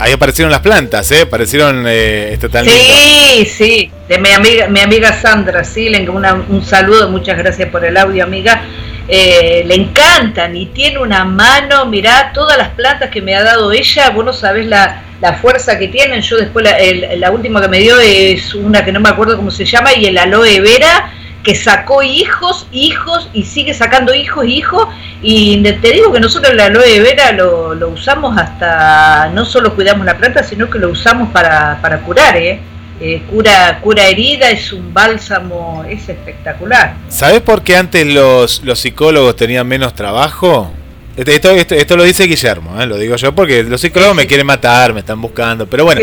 Ahí aparecieron las plantas, ¿eh? Aparecieron eh, Sí, sí, de mi amiga, mi amiga Sandra Silen, un saludo, muchas gracias por el audio, amiga. Eh, le encantan y tiene una mano, mirá, todas las plantas que me ha dado ella, vos no sabés la, la fuerza que tienen. Yo después, la, la última que me dio es una que no me acuerdo cómo se llama, y el aloe vera que sacó hijos, hijos y sigue sacando hijos, hijos. Y te digo que nosotros la aloe vera lo, lo usamos hasta, no solo cuidamos la planta, sino que lo usamos para, para curar, ¿eh? Eh, cura, cura herida, es un bálsamo, es espectacular. ¿Sabes por qué antes los, los psicólogos tenían menos trabajo? Esto, esto, esto, lo dice Guillermo, ¿eh? lo digo yo porque los psicólogos me quieren matar, me están buscando, pero bueno,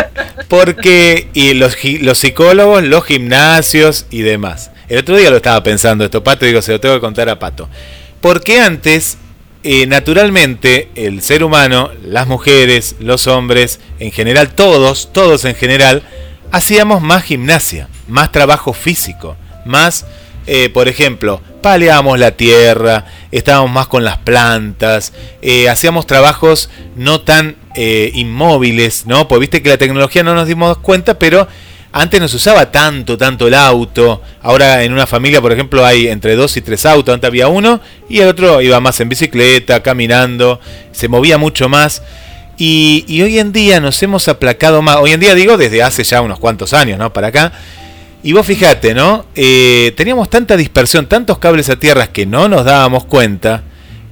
[LAUGHS] porque y los, los psicólogos, los gimnasios y demás. El otro día lo estaba pensando esto, Pato, digo, se lo tengo que contar a Pato. Porque antes, eh, naturalmente, el ser humano, las mujeres, los hombres, en general, todos, todos en general, hacíamos más gimnasia, más trabajo físico, más, eh, por ejemplo, paleábamos la tierra, estábamos más con las plantas, eh, hacíamos trabajos no tan inmóviles, ¿no? Pues viste que la tecnología no nos dimos cuenta, pero antes no se usaba tanto, tanto el auto. Ahora en una familia, por ejemplo, hay entre dos y tres autos. Antes había uno y el otro iba más en bicicleta, caminando. Se movía mucho más. Y, hoy en día nos hemos aplacado más. Hoy en día digo desde hace ya unos cuantos años, ¿no? Para acá. Y vos fijate, ¿no? Eh, teníamos tanta dispersión, tantos cables a tierras que no nos dábamos cuenta,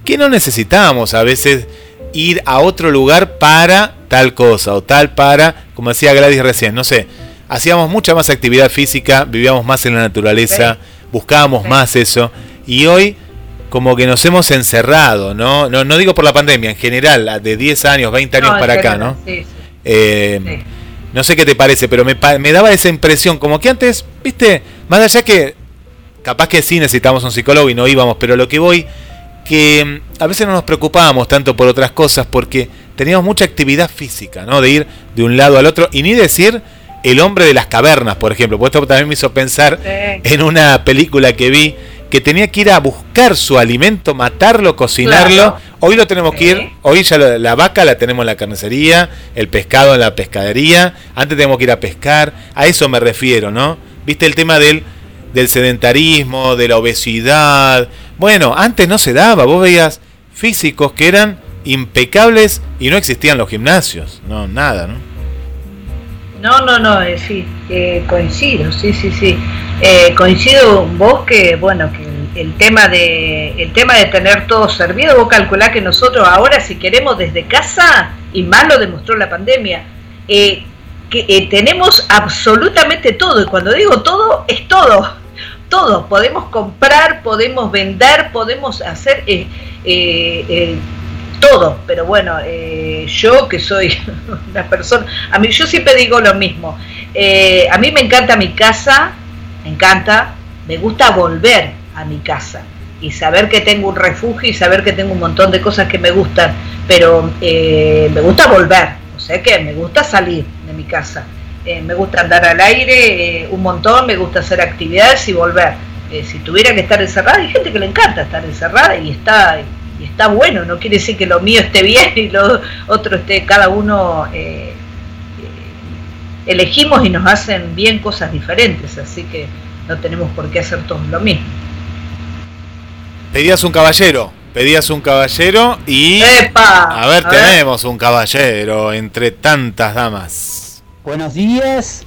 que no necesitábamos a veces ir a otro lugar para tal cosa o tal para, como decía Gladys recién, no sé, hacíamos mucha más actividad física, vivíamos más en la naturaleza, buscábamos más eso. Y hoy como que nos hemos encerrado, ¿no? No, no digo por la pandemia, en general, de 10 años, 20 años para acá, ¿no? Eh, no sé qué te parece, pero me, me, daba esa impresión, como que antes, viste, más allá que capaz que sí necesitamos un psicólogo y no íbamos, pero lo que voy, que mm, a veces no nos preocupábamos tanto por otras cosas porque teníamos mucha actividad física, ¿no? De ir de un lado al otro y ni decir el hombre de las cavernas, por ejemplo. Pues esto también me hizo pensar en una película que vi que tenía que ir a buscar su alimento, matarlo, cocinarlo. Hoy lo tenemos que ir, hoy ya la, vaca la tenemos en la carnicería, el pescado en la pescadería, antes tenemos que ir a pescar, a eso me refiero, ¿no? ¿Viste el tema del, del sedentarismo, de la obesidad? Bueno, antes no se daba, vos veías físicos que eran impecables y no existían los gimnasios, no, nada, ¿no? No, no, no, eh, sí, coincido, sí, sí, sí. Eh, coincido vos que, bueno, que el, tema de el tema de tener todo servido, vos calculás que nosotros ahora si queremos desde casa, y más lo demostró la pandemia, eh, que tenemos absolutamente todo, y cuando digo todo, es todo, [LAUGHS] todo, podemos comprar, podemos vender, podemos hacer todo, pero bueno, eh, yo que soy [LAUGHS] una persona, a mí yo siempre digo lo mismo, eh, a mí me encanta mi casa, me encanta, me gusta volver a mi casa y saber que tengo un refugio y saber que tengo un montón de cosas que me gustan, pero eh, me gusta volver, o sea que me gusta salir de mi casa, me gusta andar al aire un montón, me gusta hacer actividades y volver. si tuviera que estar encerrada, hay gente que le encanta estar encerrada y está y está bueno, no quiere decir que lo mío esté bien y lo otro esté, cada uno eh, eh, elegimos y nos hacen bien cosas diferentes, así que no tenemos por qué hacer todos lo mismo. Pedías un caballero, pedías un caballero y... A ver, tenemos un caballero entre tantas damas. Buenos días.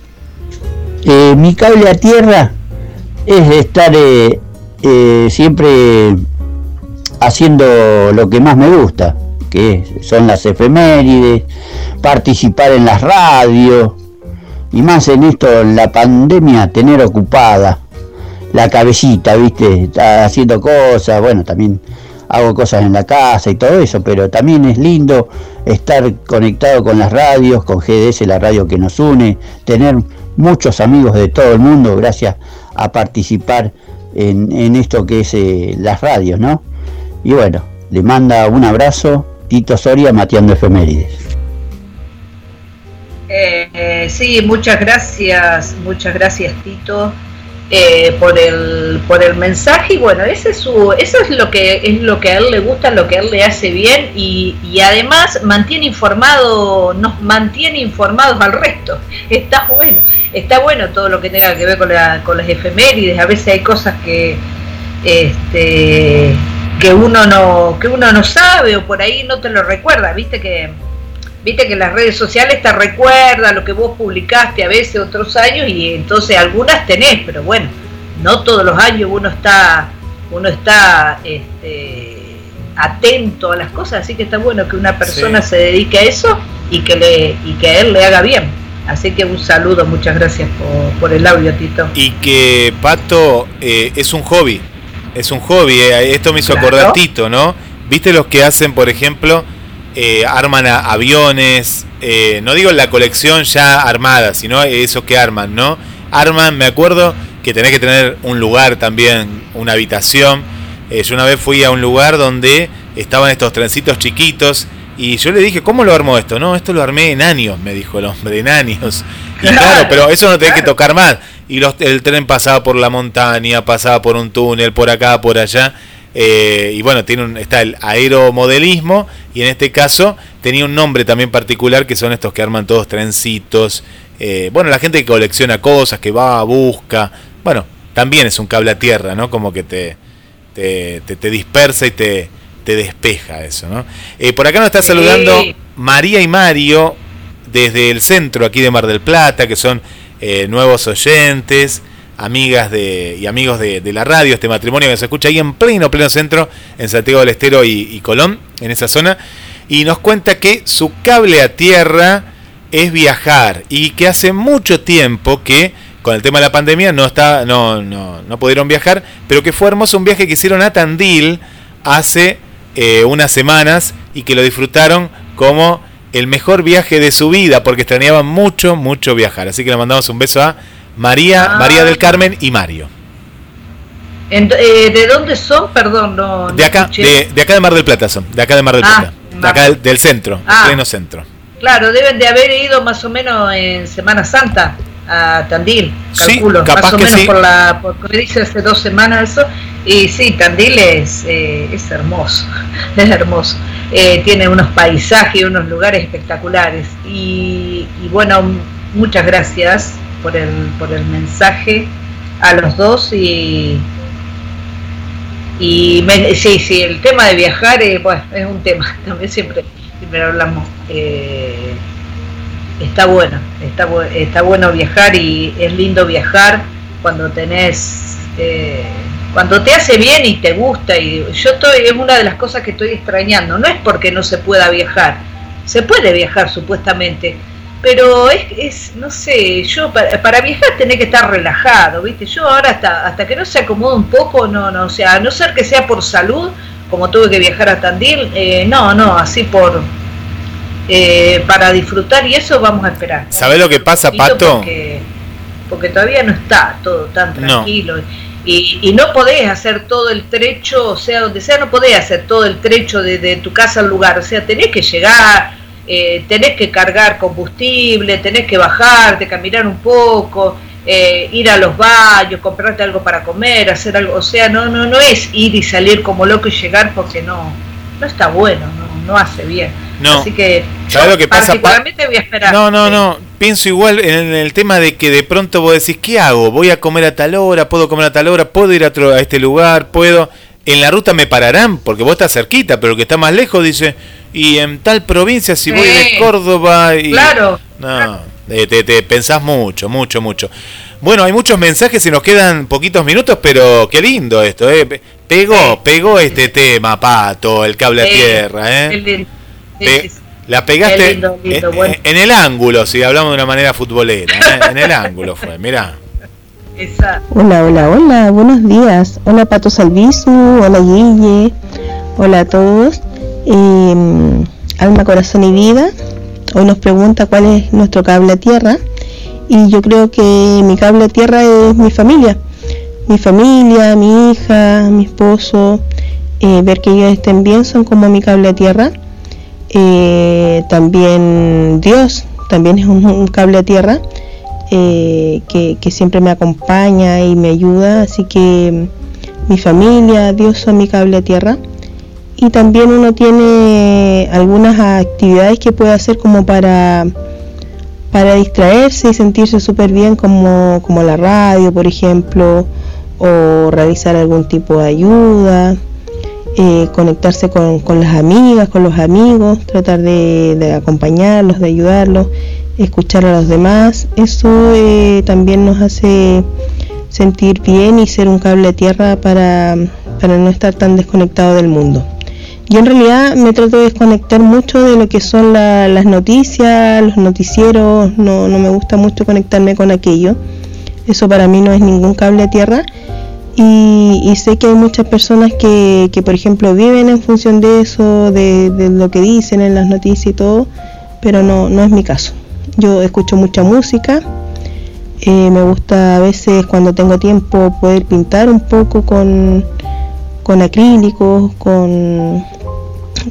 Eh, mi cable a tierra es estar siempre haciendo lo que más me gusta, que son las efemérides, participar en las radios, y más en esto, en la pandemia, tener ocupada la cabecita, ¿viste? Está haciendo cosas, bueno, también hago cosas en la casa y todo eso, pero también es lindo estar conectado con las radios, con GDS, la radio que nos une, tener muchos amigos de todo el mundo gracias a participar en, esto que es eh, las radios, ¿no? Y bueno, le manda un abrazo Tito Soria Mateando Efemérides. Eh, eh, sí, muchas gracias, muchas gracias Tito. Eh, por el por el mensaje y bueno ese es su eso es lo que es lo que a él le gusta lo que a él le hace bien y, y además mantiene informado nos mantiene informados al resto. [LAUGHS] Está bueno está bueno todo lo que tenga que ver con, la, con las efemérides a veces hay cosas que este que uno no que uno no sabe o por ahí no te lo recuerda viste que Viste que las redes sociales te recuerdan lo que vos publicaste a veces otros años y entonces algunas tenés, pero bueno, no todos los años uno está uno está este, atento a las cosas, así que está bueno que una persona se dedique a eso y que le y que a él le haga bien. Así que un saludo, muchas gracias por, el audio, Tito. Y que Pato eh, es un hobby, es un hobby, eh, esto me hizo acordar Tito, ¿no? ¿Viste los que hacen, por ejemplo, eh, arman aviones, eh, no digo la colección ya armada, sino eso que arman, ¿no? Arman, me acuerdo que tenés que tener un lugar también, una habitación. Eh, yo una vez fui a un lugar donde estaban estos trencitos chiquitos y yo le dije, ¿cómo lo armó esto? No, esto lo armé en años, me dijo el hombre, en años. Y claro, pero eso no tenés que tocar más. Y los, el tren pasaba por la montaña, pasaba por un túnel, por acá, por allá. Eh, y bueno, tiene un, está el aeromodelismo y en este caso tenía un nombre también particular que son estos que arman todos trencitos. Eh, bueno, la gente que colecciona cosas, que va, busca. Bueno, también es un cable a tierra, ¿no? Como que te, te, te, dispersa y te, te despeja eso, ¿no? Eh, por acá nos está saludando María y Mario desde el centro aquí de Mar del Plata, que son nuevos oyentes amigas de, y amigos de, la radio, este matrimonio que se escucha ahí en pleno, pleno centro, en Santiago del Estero y, Colón, en esa zona, y nos cuenta que su cable a tierra es viajar y que hace mucho tiempo que con el tema de la pandemia no, está, no, no, no pudieron viajar, pero que fue hermoso un viaje que hicieron a Tandil hace eh, unas semanas y que lo disfrutaron como el mejor viaje de su vida porque extrañaban mucho, mucho viajar. Así que le mandamos un beso a María, ah. María del Carmen y Mario. Eh, ¿De dónde son? Perdón, no. de acá, de, acá de Mar del Plata son, de acá de Mar del ah, Plata, de acá del, centro, ah. pleno centro. Claro, deben de haber ido más o menos en Semana Santa a Tandil, calculo, más o menos por la, por, dice hace dos semanas eso, y sí, Tandil es, eh, es hermoso, [LAUGHS] es hermoso, eh, tiene unos paisajes, unos lugares espectaculares, y, y bueno, muchas gracias por el, por el mensaje a los dos y, y sí, sí, el tema de viajar eh, es un tema, [LAUGHS] también siempre, siempre hablamos. Eh, está bueno, está, está bueno viajar y es lindo viajar cuando tenés, eh, cuando te hace bien y te gusta. Y yo estoy, es una de las cosas que estoy extrañando, no es porque no se pueda viajar, se puede viajar supuestamente, pero es, es no sé, yo para, para, viajar tenés que estar relajado, ¿viste? Yo ahora hasta, hasta que no se acomode un poco, no, no, o sea, a no ser que sea por salud, como tuve que viajar a Tandil, eh, no, no, así por, eh, para disfrutar y eso vamos a esperar. ¿Sabés lo que pasa, Pato? Porque, porque, todavía no está todo tan tranquilo. Y, y, no podés hacer todo el trecho, o sea, donde sea, no podés hacer todo el trecho de, de tu casa al lugar, o sea, tenés que llegar, eh, tenés que cargar combustible, tenés que bajarte, caminar un poco, eh, ir a los baños, comprarte algo para comer, hacer algo, o sea, no, no, no es ir y salir como loco y llegar porque no, no está bueno, no, no hace bien. No. Así que ¿sabes lo que pasa? Particularmente voy a esperar. No, no, no. Pienso igual en el tema de que de pronto vos decís, ¿qué hago? Voy a comer a tal hora, puedo comer a tal hora, puedo ir a, a este lugar, puedo. En la ruta me pararán porque vos estás cerquita, pero el que está más lejos dice, y en tal provincia si voy de Córdoba y claro no te, te, pensás mucho mucho mucho bueno hay muchos mensajes y nos quedan poquitos minutos pero qué lindo esto ¿eh? Pegó, pegó este tema, Pato, el cable a tierra, ¿eh? la pegaste en, el ángulo, si hablamos de una manera futbolera, ¿eh? en el ángulo fue, mirá. Hola, hola, hola, buenos días. Hola Pato Salvisu, hola Guille, hola a todos. Em, alma, corazón y vida. Hoy nos pregunta cuál es nuestro cable a tierra. Y yo creo que mi cable a tierra es mi familia. Mi familia, mi hija, mi esposo. Eh, ver que ellos estén bien son como mi cable a tierra. Eh, también Dios, también es un cable a tierra eh, que, siempre me acompaña y me ayuda, así que mi familia, Dios son mi cable a tierra. Y también uno tiene algunas actividades que puede hacer como para, para distraerse y sentirse súper bien, como, como la radio, por ejemplo, o realizar algún tipo de ayuda. Eh, conectarse con, las amigas, con los amigos, tratar de, de acompañarlos, de ayudarlos escuchar a los demás, eso eh, también nos hace sentir bien y ser un cable a tierra para, no estar tan desconectado del mundo. Yo en realidad me trato de desconectar mucho de lo que son las noticias, los noticieros, no, me gusta mucho conectarme con aquello. Eso para mí no es ningún cable a tierra. Y, sé que hay muchas personas que, por ejemplo, viven en función de eso, de, de, lo que dicen en las noticias y todo, pero no, no es mi caso. Yo escucho mucha música. Eh, me gusta a veces cuando tengo tiempo poder pintar un poco con, con acrílicos, con,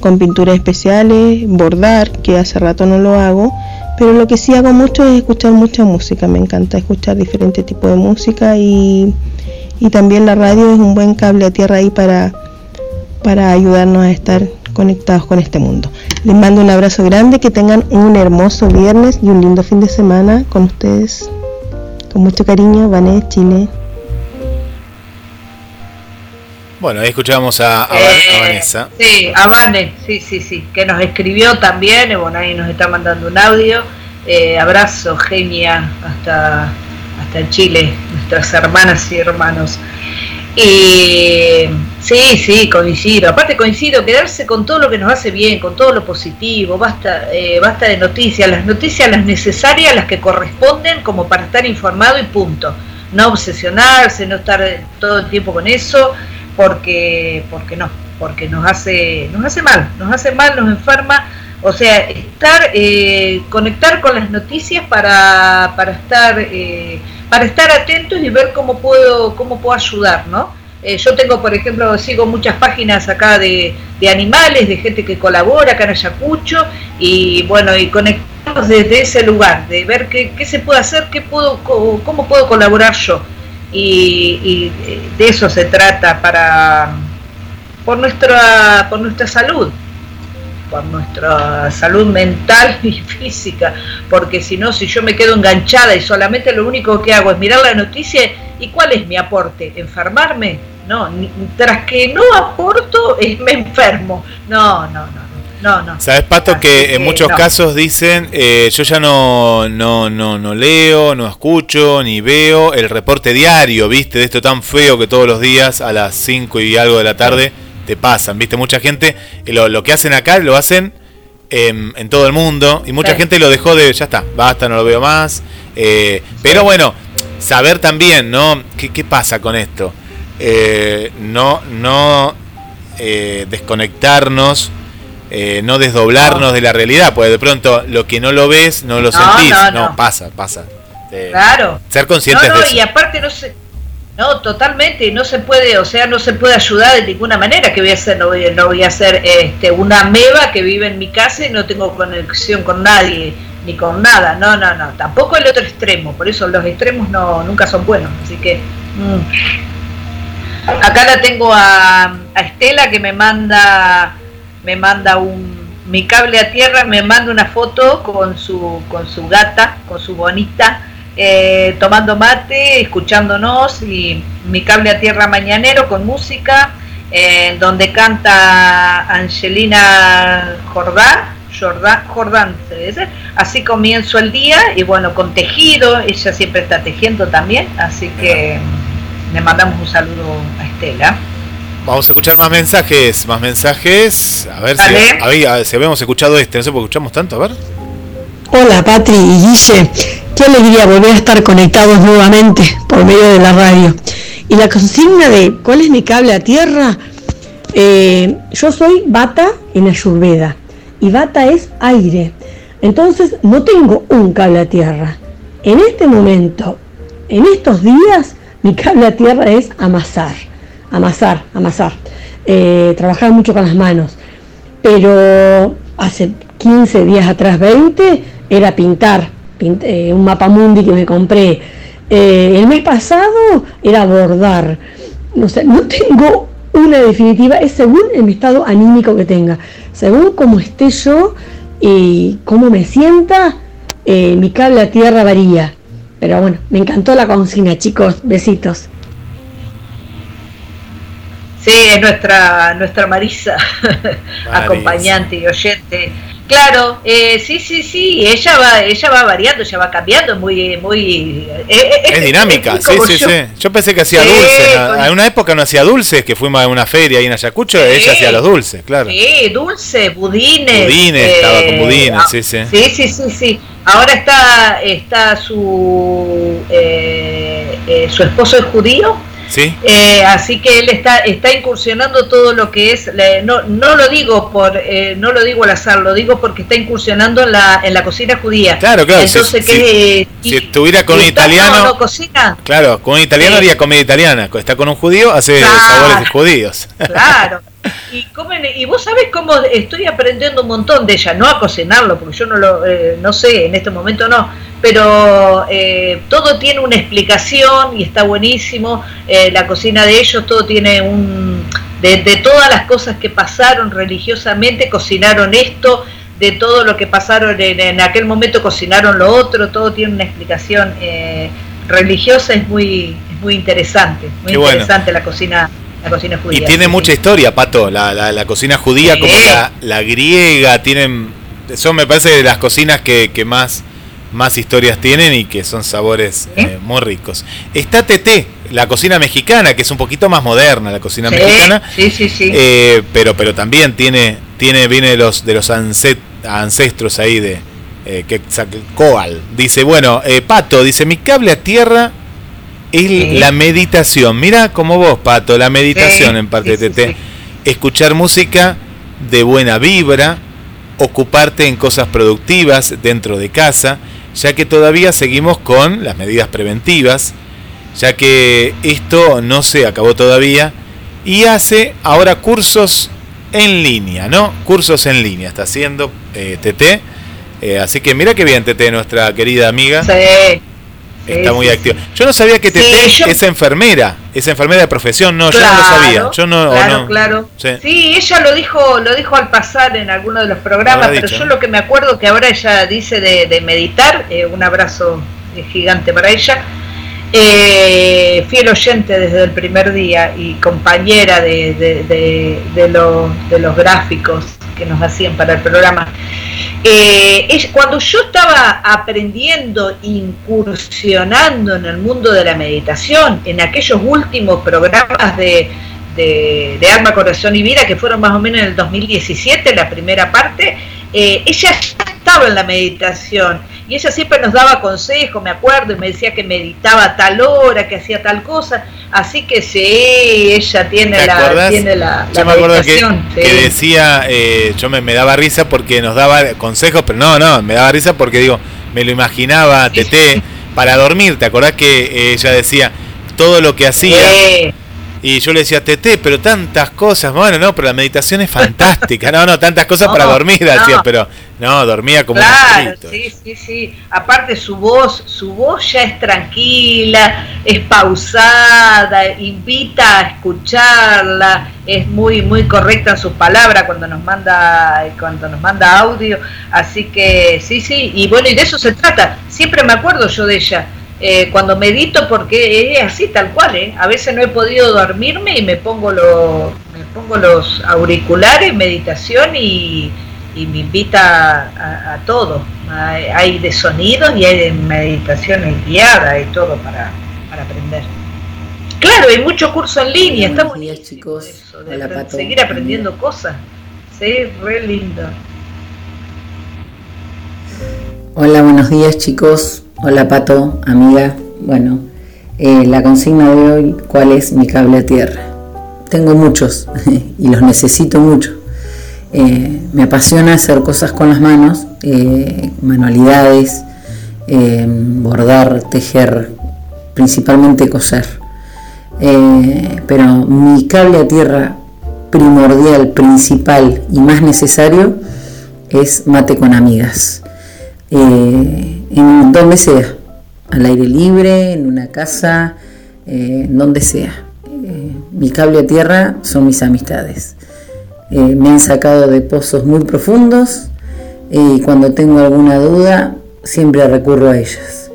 con pinturas especiales, bordar, que hace rato no lo hago. Pero lo que sí hago mucho es escuchar mucha música. Me encanta escuchar diferentes tipos de música y, y también la radio es un buen cable a tierra ahí para, para ayudarnos a estar conectados con este mundo. Les mando un abrazo grande, que tengan un hermoso viernes y un lindo fin de semana con ustedes. Con mucho cariño, Vané, Chile. Bueno, ahí escuchamos a, eh, Vanessa. Sí, a Vane, sí, sí, sí, que nos escribió también, bueno, ahí nos está mandando un audio. Eh, abrazo, genia, hasta, hasta Chile, nuestras hermanas y hermanos. Y sí, sí, coincido. Aparte coincido, quedarse con todo lo que nos hace bien, con todo lo positivo, basta, eh, basta de noticias, las noticias las necesarias, las que corresponden como para estar informado y punto. No obsesionarse, no estar todo el tiempo con eso, porque, porque no, porque nos hace, nos hace mal, nos hace mal, nos enferma. O sea, estar, eh, conectar con las noticias para, para estar eh, para estar atentos y ver cómo puedo, cómo puedo ayudar, ¿no? Eh, yo tengo, por ejemplo, sigo muchas páginas acá de, animales, de gente que colabora acá en Ayacucho, y bueno, y conectamos desde ese lugar, de ver qué, qué se puede hacer, qué puedo, cómo, puedo colaborar yo. Y, y, de eso se trata para por nuestra, por nuestra salud por nuestra salud mental [LAUGHS] y física, porque si no, si yo me quedo enganchada y solamente lo único que hago es mirar la noticia, ¿y cuál es mi aporte? ¿Enfermarme? No, tras que no aporto, [LAUGHS] me enfermo. No, no, no. No, no. Sabes, Pato, que en muchos casos dicen, eh, yo ya no, no, no, no leo, no escucho, ni veo el reporte diario, ¿viste? De esto tan feo que todos los días a las 5 y algo de la tarde te pasan, ¿viste? Mucha gente eh, lo, lo que hacen acá lo hacen en, todo el mundo y mucha gente lo dejó de, ya está, basta, no lo veo más. Eh, pero bueno, saber también, ¿no? ¿Qué, qué pasa con esto? Eh, no no desconectarnos, no desdoblarnos de la realidad, porque de pronto lo que no lo ves, no lo sentís. No, pasa, pasa. claro. Ser conscientes de eso. Y aparte no sé no, totalmente, no se puede, o sea, no se puede ayudar de ninguna manera que voy a hacer, no voy, no voy a ser este, una meba que vive en mi casa y no tengo conexión con nadie, ni con nada, no, no, no, tampoco el otro extremo, por eso los extremos no, nunca son buenos, así que... Mm. Acá la tengo a, a, Estela que me manda, me manda un, mi cable a tierra, me manda una foto con su, con su gata, con su bonita, eh, tomando mate, escuchándonos y mi cable a tierra mañanero con música, eh, donde canta Angelina Jordán, Jordán, Jordán así comienzo el día y bueno, con tejido, ella siempre está tejiendo también, así que le mandamos un saludo a Estela. Vamos a escuchar más mensajes, más mensajes. A ver si, Dale. a ver, a ver si habíamos escuchado este, no sé por qué escuchamos tanto, a ver. Hola Patri y Guille, qué alegría volver a estar conectados nuevamente por medio de la radio. Y la consigna de ¿cuál es mi cable a tierra? Eh, yo soy bata en Ayurveda y bata es aire. Entonces no tengo un cable a tierra. En este momento, en estos días, mi cable a tierra es amasar, amasar, amasar. Eh, trabajar mucho con las manos. Pero hace 15 días atrás, 20, era pintar, pint- eh, un mapa mundi que me compré. Eh, el mes pasado era bordar. No sé, no tengo una definitiva, es según el estado anímico que tenga. Según cómo esté yo y cómo me sienta, eh, mi cable a tierra varía. Pero bueno, me encantó la consigna, chicos. Besitos. Sí, es nuestra, nuestra Marisa, [LAUGHS] acompañante y oyente. Claro, eh, sí, sí, sí, ella va, ella va variando, ella va cambiando, muy, muy. eh, eh, Es dinámica, es sí, sí, yo. sí. Yo pensé que hacía Sí, dulces. con- En una época no hacía dulces, que fuimos a una feria ahí en Ayacucho, ella hacía los dulces, claro. Sí, dulce, budines. Budines, estaba con budines, ah, sí, sí. Sí, sí, sí, sí. Ahora está, está su, eh, eh, su esposo es judío. Sí. Eh, así que él está está incursionando todo lo que es no no lo digo por eh, no lo digo al azar lo digo porque está incursionando en la en la cocina judía Claro, claro. entonces si, que si estuviera con un italiano, no, cocina claro, con un italiano Sí. haría comida italiana. Está con un judío, hace Claro. sabores judíos. Claro. [LAUGHS] Y, comen, y vos sabés cómo estoy aprendiendo un montón de ella, no a cocinarlo, porque yo no lo eh, no sé, en este momento no, pero eh, todo tiene una explicación y está buenísimo. Eh, la cocina de ellos, todo tiene un. De, de todas las cosas que pasaron religiosamente, cocinaron esto, de todo lo que pasaron en, en aquel momento, cocinaron lo otro, todo tiene una explicación eh, religiosa, es muy, es muy interesante, muy Qué bueno. interesante la cocina. La cocina judía. Y tiene sí, mucha historia, Pato. La, la, la cocina judía Sí. como la, la griega, tienen. Son, me parece, de las cocinas que, que más, más historias tienen y que son sabores eh, muy ricos. Está TT, la cocina mexicana, que es un poquito más moderna, la cocina mexicana. sí, sí, sí. Eh, pero, pero también tiene, tiene, viene de los, de los ancestros ahí de eh, Quetzalcóatl. Dice, bueno, eh, Pato, dice, mi cable a tierra es la meditación. Mira como vos, Pato, la meditación Sí, en parte sí, TT. Escuchar música de buena vibra, ocuparte en cosas productivas dentro de casa, ya que todavía seguimos con las medidas preventivas, ya que esto no se acabó todavía, y hace ahora cursos en línea, ¿no? Cursos en línea está haciendo eh, TT. Eh, así que mira que bien, TT, nuestra querida amiga. Sí. Está muy sí, activa. Yo no sabía que TT Sí, yo- es enfermera, es enfermera de profesión, no, yo no lo sabía. Yo no, o claro, no. claro. Sí. Sí, ella lo dijo, lo dijo al pasar en alguno de los programas, pero dicho, yo ¿no? lo que me acuerdo que ahora ella dice de, de meditar, eh, un abrazo gigante para ella. Eh, fiel oyente desde el primer día y compañera de, de, de- de los, de los gráficos que nos hacían para el programa. Eh, ella- cuando yo estaba aprendiendo, incursionando en el mundo de la meditación, en aquellos últimos programas de, de, de Alma, Corazón y Vida, que fueron más o menos en el 2017, la primera parte, eh, ella ya estaba en la meditación y ella siempre nos daba consejos, me acuerdo, y me decía que meditaba a tal hora, que hacía tal cosa, así que sí, ella tiene ¿Te la, acordás? tiene la, Yo la me acuerdo que, meditación. sí. que decía, eh, yo me, me daba risa porque nos daba consejos, pero no, no, me daba risa porque digo, me lo imaginaba, TT, para dormir, ¿te acordás que eh, ella decía todo lo que hacía? Y yo le decía, Tete, pero tantas cosas, bueno, no, pero la meditación es fantástica, no, no, tantas cosas para dormir, no. decía, pero no, dormía como un Claro, angelito. sí, sí, sí. Aparte su voz, su voz ya es tranquila, es pausada, invita a escucharla, es muy, muy correcta en sus palabras cuando nos manda, cuando nos manda audio. Así que sí, sí. Y bueno, y de eso se trata. Siempre me acuerdo yo de ella. Eh, cuando medito porque es así tal cual, ¿eh? a veces no he podido dormirme y me pongo, lo, me pongo los auriculares, meditación y, y me invita a, a todo. Hay, hay de sonidos y hay de meditaciones guiadas y todo para, para aprender. Claro, hay mucho curso en línea, estamos días, chicos. seguir aprendiendo cosas. Sí, re lindo. Hola, buenos días chicos. Hola Pato, amiga. Bueno, eh, la consigna de hoy, ¿cuál es mi cable a tierra? Tengo muchos [LAUGHS] y los necesito mucho. Eh, me apasiona hacer cosas con las manos, eh, manualidades, bordar, tejer, principalmente coser. pero mi cable a tierra primordial, principal y más necesario es mate con amigas. En donde sea, al aire libre, en una casa, eh, donde sea. Eh, mi cable a tierra son mis amistades. Eh, me han sacado de pozos muy profundos y cuando tengo alguna duda siempre recurro a ellas.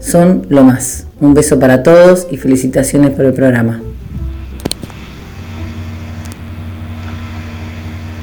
Son lo más. Un beso para todos y felicitaciones por el programa.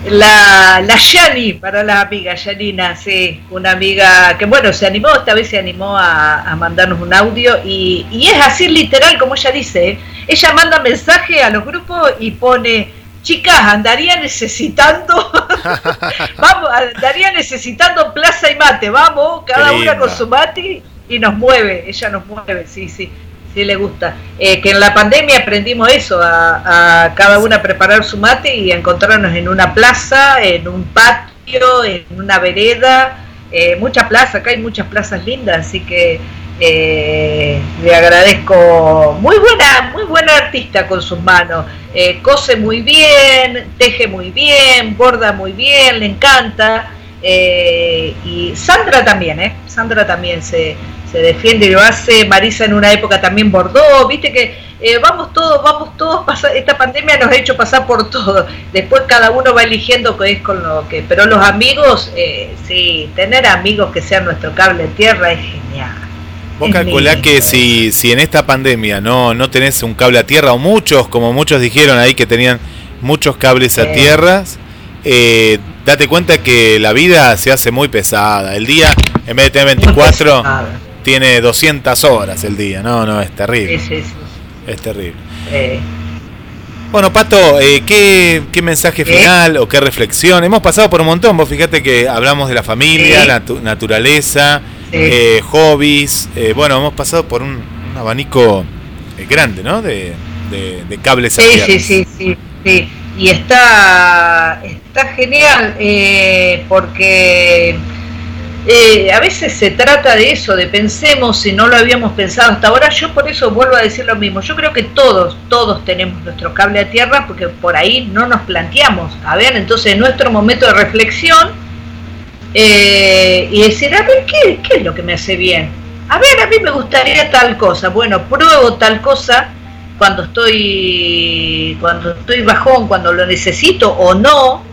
La, la Yani, para la amiga Yanina, sí, una amiga que bueno, se animó, esta vez se animó a, mandarnos un audio y, y, es así literal como ella dice, ¿eh? ella manda mensaje a los grupos y pone, chicas, andaría necesitando, [LAUGHS] vamos, andaría necesitando plaza y mate, vamos, cada una con su mate y nos mueve, ella nos mueve, sí, sí sí le gusta. Eh, que en la pandemia aprendimos eso, a, cada una preparar su mate y encontrarnos en una plaza, en un patio, en una vereda, eh, muchas plazas, acá hay muchas plazas lindas, así que eh, le agradezco. Muy buena, muy buena artista con sus manos. Cose muy bien, teje muy bien, borda muy bien, le encanta. Y Sandra también, ¿eh? Sandra también se, se defiende y lo hace. Marisa en una época también bordó, viste que eh, vamos todos, vamos todos, esta pandemia nos ha hecho pasar por todo. Después cada uno va eligiendo qué es con lo que, pero los amigos, eh, sí, tener amigos que sean nuestro cable de tierra es genial. Vos calculás que si, si en esta pandemia no, no tenés un cable a tierra, o muchos, como muchos dijeron ahí que tenían muchos cables a tierras, eh, date cuenta que la vida se hace muy pesada. El día, en vez de tener 24, tiene 200 horas el día. No, no, es terrible. Es terrible. Bueno, Pato, eh, ¿qué, mensaje final o qué reflexión? Hemos pasado por un montón. Vos fíjate que hablamos de la familia, la naturaleza, eh, hobbies. Eh, bueno, hemos pasado por un, abanico grande, ¿no? De, de, cables sí, sí, sí, sí, sí. Y está, está genial porque eh, a veces se trata de eso, de pensemos si no lo habíamos pensado hasta ahora. Yo por eso vuelvo a decir lo mismo. Yo creo que todos, todos tenemos nuestro cable a tierra porque por ahí no nos planteamos. A ver, entonces nuestro momento de reflexión eh, y decir, a ver, ¿qué, ¿qué es lo que me hace bien? A ver, a mí me gustaría tal cosa. Bueno, pruebo tal cosa cuando estoy cuando estoy bajón, cuando lo necesito o no,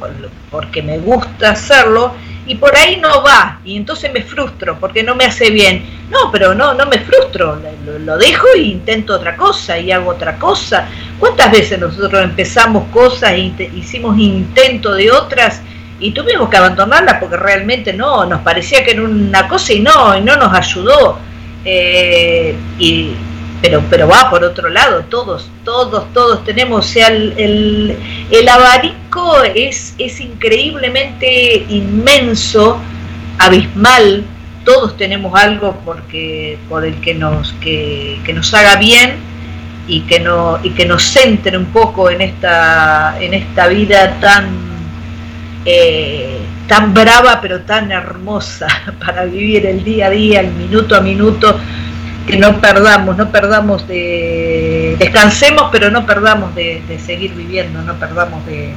porque me gusta hacerlo y por ahí no va y entonces me frustro porque no me hace bien. No, pero no, no me frustro, lo, dejo e intento otra cosa y hago otra cosa. ¿Cuántas veces nosotros empezamos cosas e hicimos intento de otras y tuvimos que abandonarlas porque realmente no, nos parecía que era una cosa y no, y no nos ayudó. Eh, y pero, pero va por otro lado, todos, todos, todos tenemos, o sea, el, el, abanico es, es increíblemente inmenso, abismal, todos tenemos algo porque, por el que nos, que, nos haga bien y que, no, y que nos centre un poco en esta, en esta vida tan, eh, tan brava pero tan hermosa [LAUGHS] para vivir el día a día, el minuto a minuto que no perdamos, no perdamos de, descansemos, pero no perdamos de, seguir viviendo, no perdamos de,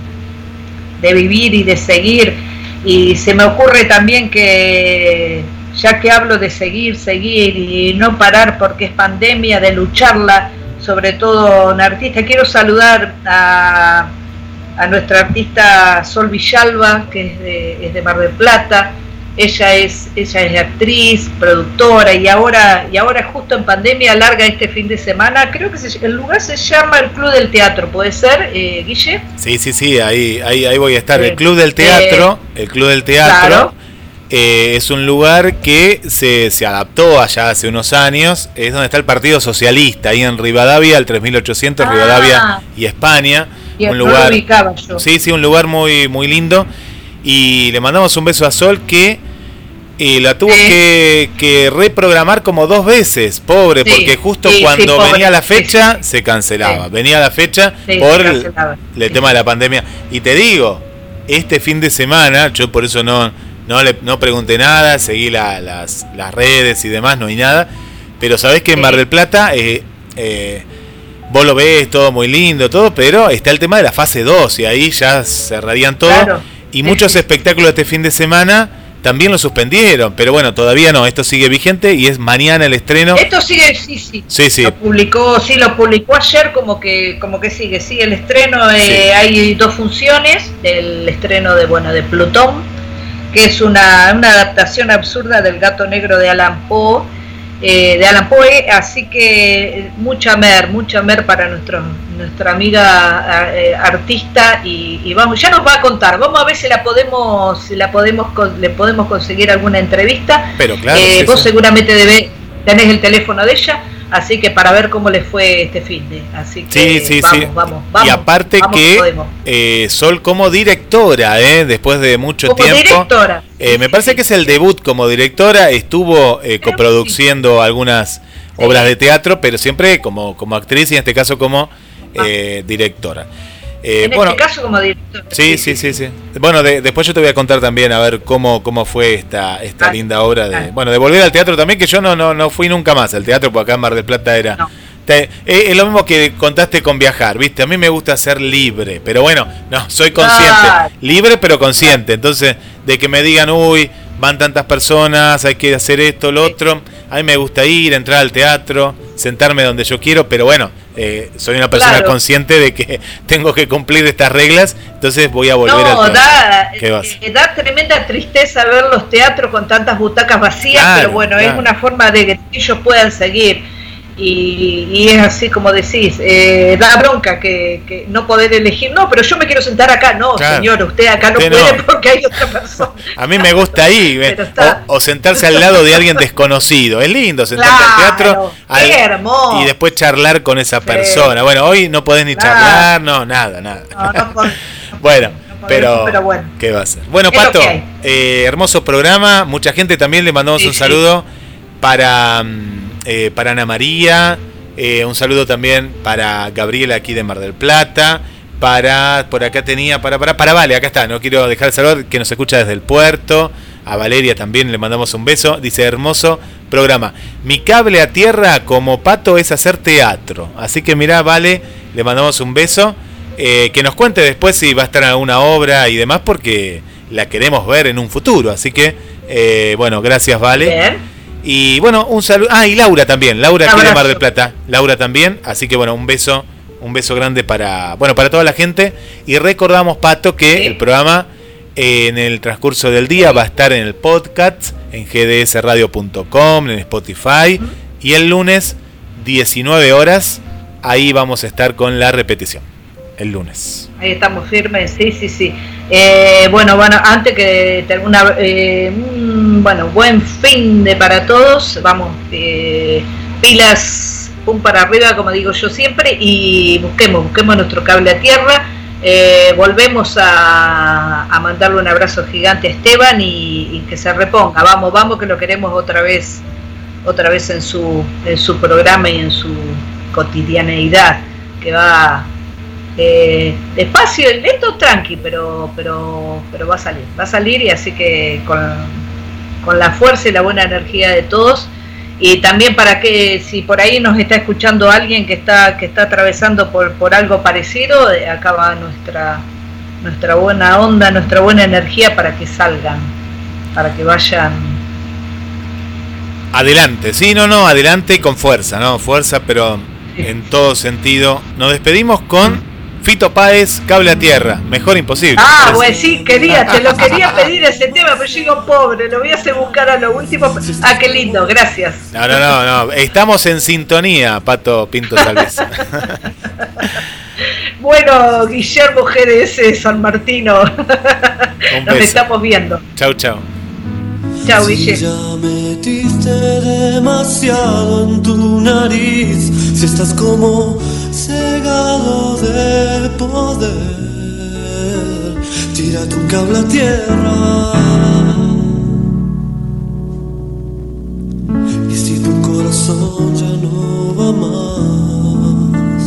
de, vivir y de seguir. Y se me ocurre también que, ya que hablo de seguir, seguir y no parar porque es pandemia, de lucharla, sobre todo un artista, quiero saludar a, a nuestra artista Sol Villalba, que es de, es de Mar del Plata, ella es, ella es actriz, productora y ahora, y ahora justo en pandemia larga este fin de semana. Creo que el lugar se llama el Club del Teatro, ¿puede ser, eh, Guille? Sí, sí, sí, ahí, ahí, ahí voy a estar. el Club del Teatro, el Club del Teatro. eh, es un lugar que se, se, adaptó allá hace unos años. Es donde está el Partido Socialista, ahí en Rivadavia, el 3800, Ah. Rivadavia y España. Y un lugar, yo. sí, sí, un lugar muy, muy lindo. Y le mandamos un beso a Sol que eh, la tuvo que, que reprogramar como dos veces, pobre, Sí, porque justo sí, cuando pobre, venía la fecha se cancelaba. Venía la fecha por el, tema de la pandemia. Y te digo, este fin de semana, yo por eso no, no, le, no pregunté nada, seguí la- las, las redes y demás, no hay nada. Pero sabés que en Mar del Plata, eh, eh, vos lo ves todo muy lindo, todo, pero está el tema de la fase 2 y ahí ya cerrarían todo. Claro. Y muchos espectáculos este fin de semana también lo suspendieron, pero bueno, todavía no, esto sigue vigente y es mañana el estreno. Esto sigue, sí, sí. Sí, sí. Lo publicó, sí, lo publicó ayer como que, como que sigue, sigue el estreno. eh, Sí. Hay dos funciones del estreno de, bueno, de Plutón, que es una, una adaptación absurda del Gato Negro de Alan Poe, eh, de Alan Poe, así que eh, mucha mer, mucha mer para nuestro, nuestra amiga eh, artista y, y vamos, ya nos va a contar. Vamos a ver si la podemos, si la podemos, le podemos conseguir alguna entrevista. Pero claro, Eh, vos sí. seguramente debe, tenés el teléfono de ella, así que para ver cómo le fue este fin de. Así que Sí, sí, vamos, sí. vamos, vamos. y aparte vamos que eh, Sol como directora, eh, después de mucho Como tiempo. directora. Eh, me parece que es el debut como directora. Estuvo eh, coproduciendo algunas obras de teatro, pero siempre como, como actriz y en este caso como eh, directora. Eh, en bueno, este caso como directora. sí, sí, sí, sí. Bueno, de- después yo te voy a contar también a ver cómo, cómo fue esta, esta linda obra de, bueno, de volver al teatro también, que yo no, no, no fui nunca más al teatro, porque acá en Mar del Plata era. Te- eh, es lo mismo que contaste con viajar, ¿viste? A mí me gusta ser libre, pero bueno, no, soy consciente. Libre, pero consciente. Entonces, de que me digan, uy, van tantas personas, hay que hacer esto, lo otro. A mí me gusta ir, entrar al teatro, sentarme donde yo quiero, pero bueno, eh, soy una persona Claro. consciente de que [LAUGHS] tengo que cumplir estas reglas, entonces voy a volver No, al da, ¿Qué vas? eh, da tremenda tristeza ver los teatros con tantas butacas vacías, Claro, pero bueno, claro. es una forma de que ellos puedan seguir. Y, y es así como decís, eh, da bronca que, que no poder elegir, no, pero yo me quiero sentar acá, no, Claro. señor, usted acá no puede no. porque hay otra persona. A mí me gusta ahí, [LAUGHS] o, o sentarse al lado de alguien desconocido. Es lindo sentarse al teatro al- hermoso. y después charlar con esa persona. Bueno, hoy no podés ni charlar, no, nada, nada. No, no [LAUGHS] Bueno, pero, pero bueno. ¿qué va a ser? Bueno, Es Pato, eh, hermoso programa. Mucha gente también le mandamos Sí, un sí. saludo para, mm, eh, para Ana María. eh, un saludo también para Gabriela aquí de Mar del Plata. Para, por acá tenía, para, para, para Vale, acá está, no quiero dejar de saludar, que nos escucha desde el puerto. A Valeria también le mandamos un beso. Dice, hermoso programa. Mi cable a tierra como pato es hacer teatro. Así que mirá, Vale, le mandamos un beso. Eh, que nos cuente después si va a estar alguna obra y demás, porque la queremos ver en un futuro. Así que, eh, bueno, gracias, Vale. Y bueno, un saludo. Ah, y Laura también. Laura aquí de Mar del Plata. Laura también. Así que bueno, un beso. Un beso grande para, bueno, para toda la gente. Y recordamos, Pato, que el programa eh, en el transcurso del día va a estar en el podcast, en gdsradio.com, en Spotify. Y el lunes, 19 horas, ahí vamos a estar con la repetición. El lunes. Ahí estamos firmes, sí, sí, sí. Eh, bueno, bueno, antes que ter- una, eh, un, bueno, buen fin de para todos. Vamos, eh, pilas, pum para arriba, como digo yo siempre, y busquemos, busquemos nuestro cable a tierra. Eh, volvemos a, a mandarle un abrazo gigante a Esteban y, y que se reponga. Vamos, vamos, que lo queremos otra vez, otra vez en su, en su programa y en su cotidianeidad, que va eh, despacio, lento, tranqui, pero, pero, pero va a salir, va a salir y así que con, con la fuerza y la buena energía de todos y también para que si por ahí nos está escuchando alguien que está que está atravesando por, por algo parecido, eh, acá va nuestra nuestra buena onda, nuestra buena energía para que salgan, para que vayan Adelante, sí, no, no, adelante y con fuerza, ¿no? Fuerza, pero en todo sentido. Nos despedimos con Fito Páez, Cable a Tierra. Mejor imposible. Ah, Es- pues sí, quería, te lo quería pedir ese tema, pero yo digo, pobre, lo voy a hacer buscar a lo último. Ah, qué lindo, gracias. No, no, no, no. Estamos en sintonía, Pato Pinto Salves. [LAUGHS] Bueno, Guillermo GDS San Martino, Un [LAUGHS] nos estamos viendo. chau, chau. Chao, Guille. Si ya metiste demasiado en tu nariz, si estás como cegado de poder, tira tu cable a tierra. Y si tu corazón ya no va más,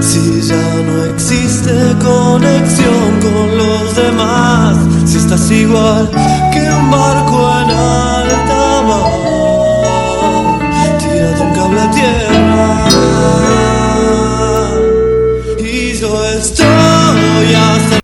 si ya no existe conexión con los demás, si estás igual que un barco en alta mar, tira un cable a tierra. Y yo estoy acercándome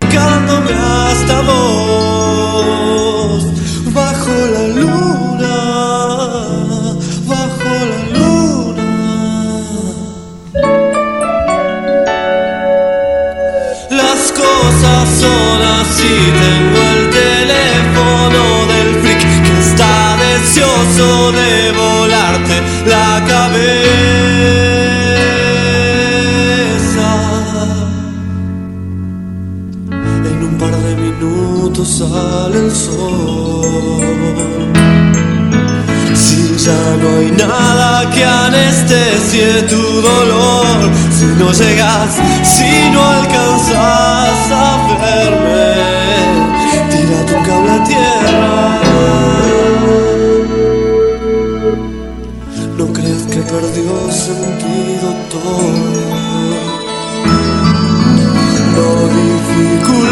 Si ya no hay nada que anestesie tu dolor, si no llegas, si no alcanzas a verme, tira tu cable a tierra. No creas que perdió sentido todo.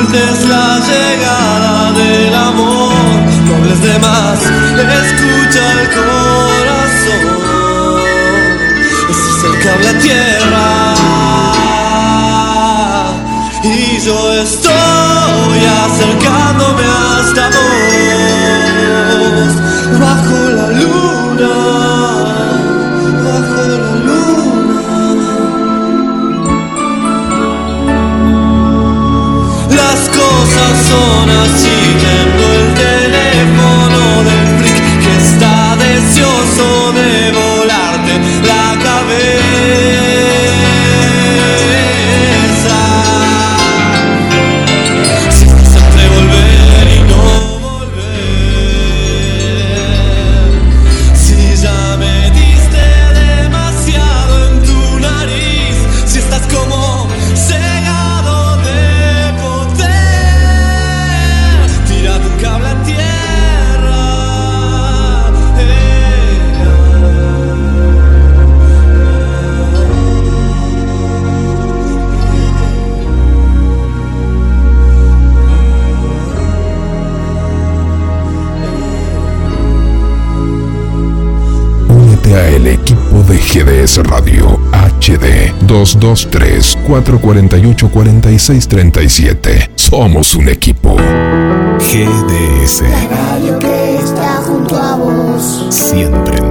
Dificultes la llegada del amor, no hables de más, escucha el corazón. Es el cable a tierra. Y yo estoy acercándome hasta vos, bajo la luna, cosas son así, tengo el 223-448-4637. Somos un equipo. GDS. radio que está junto a vos. Siempre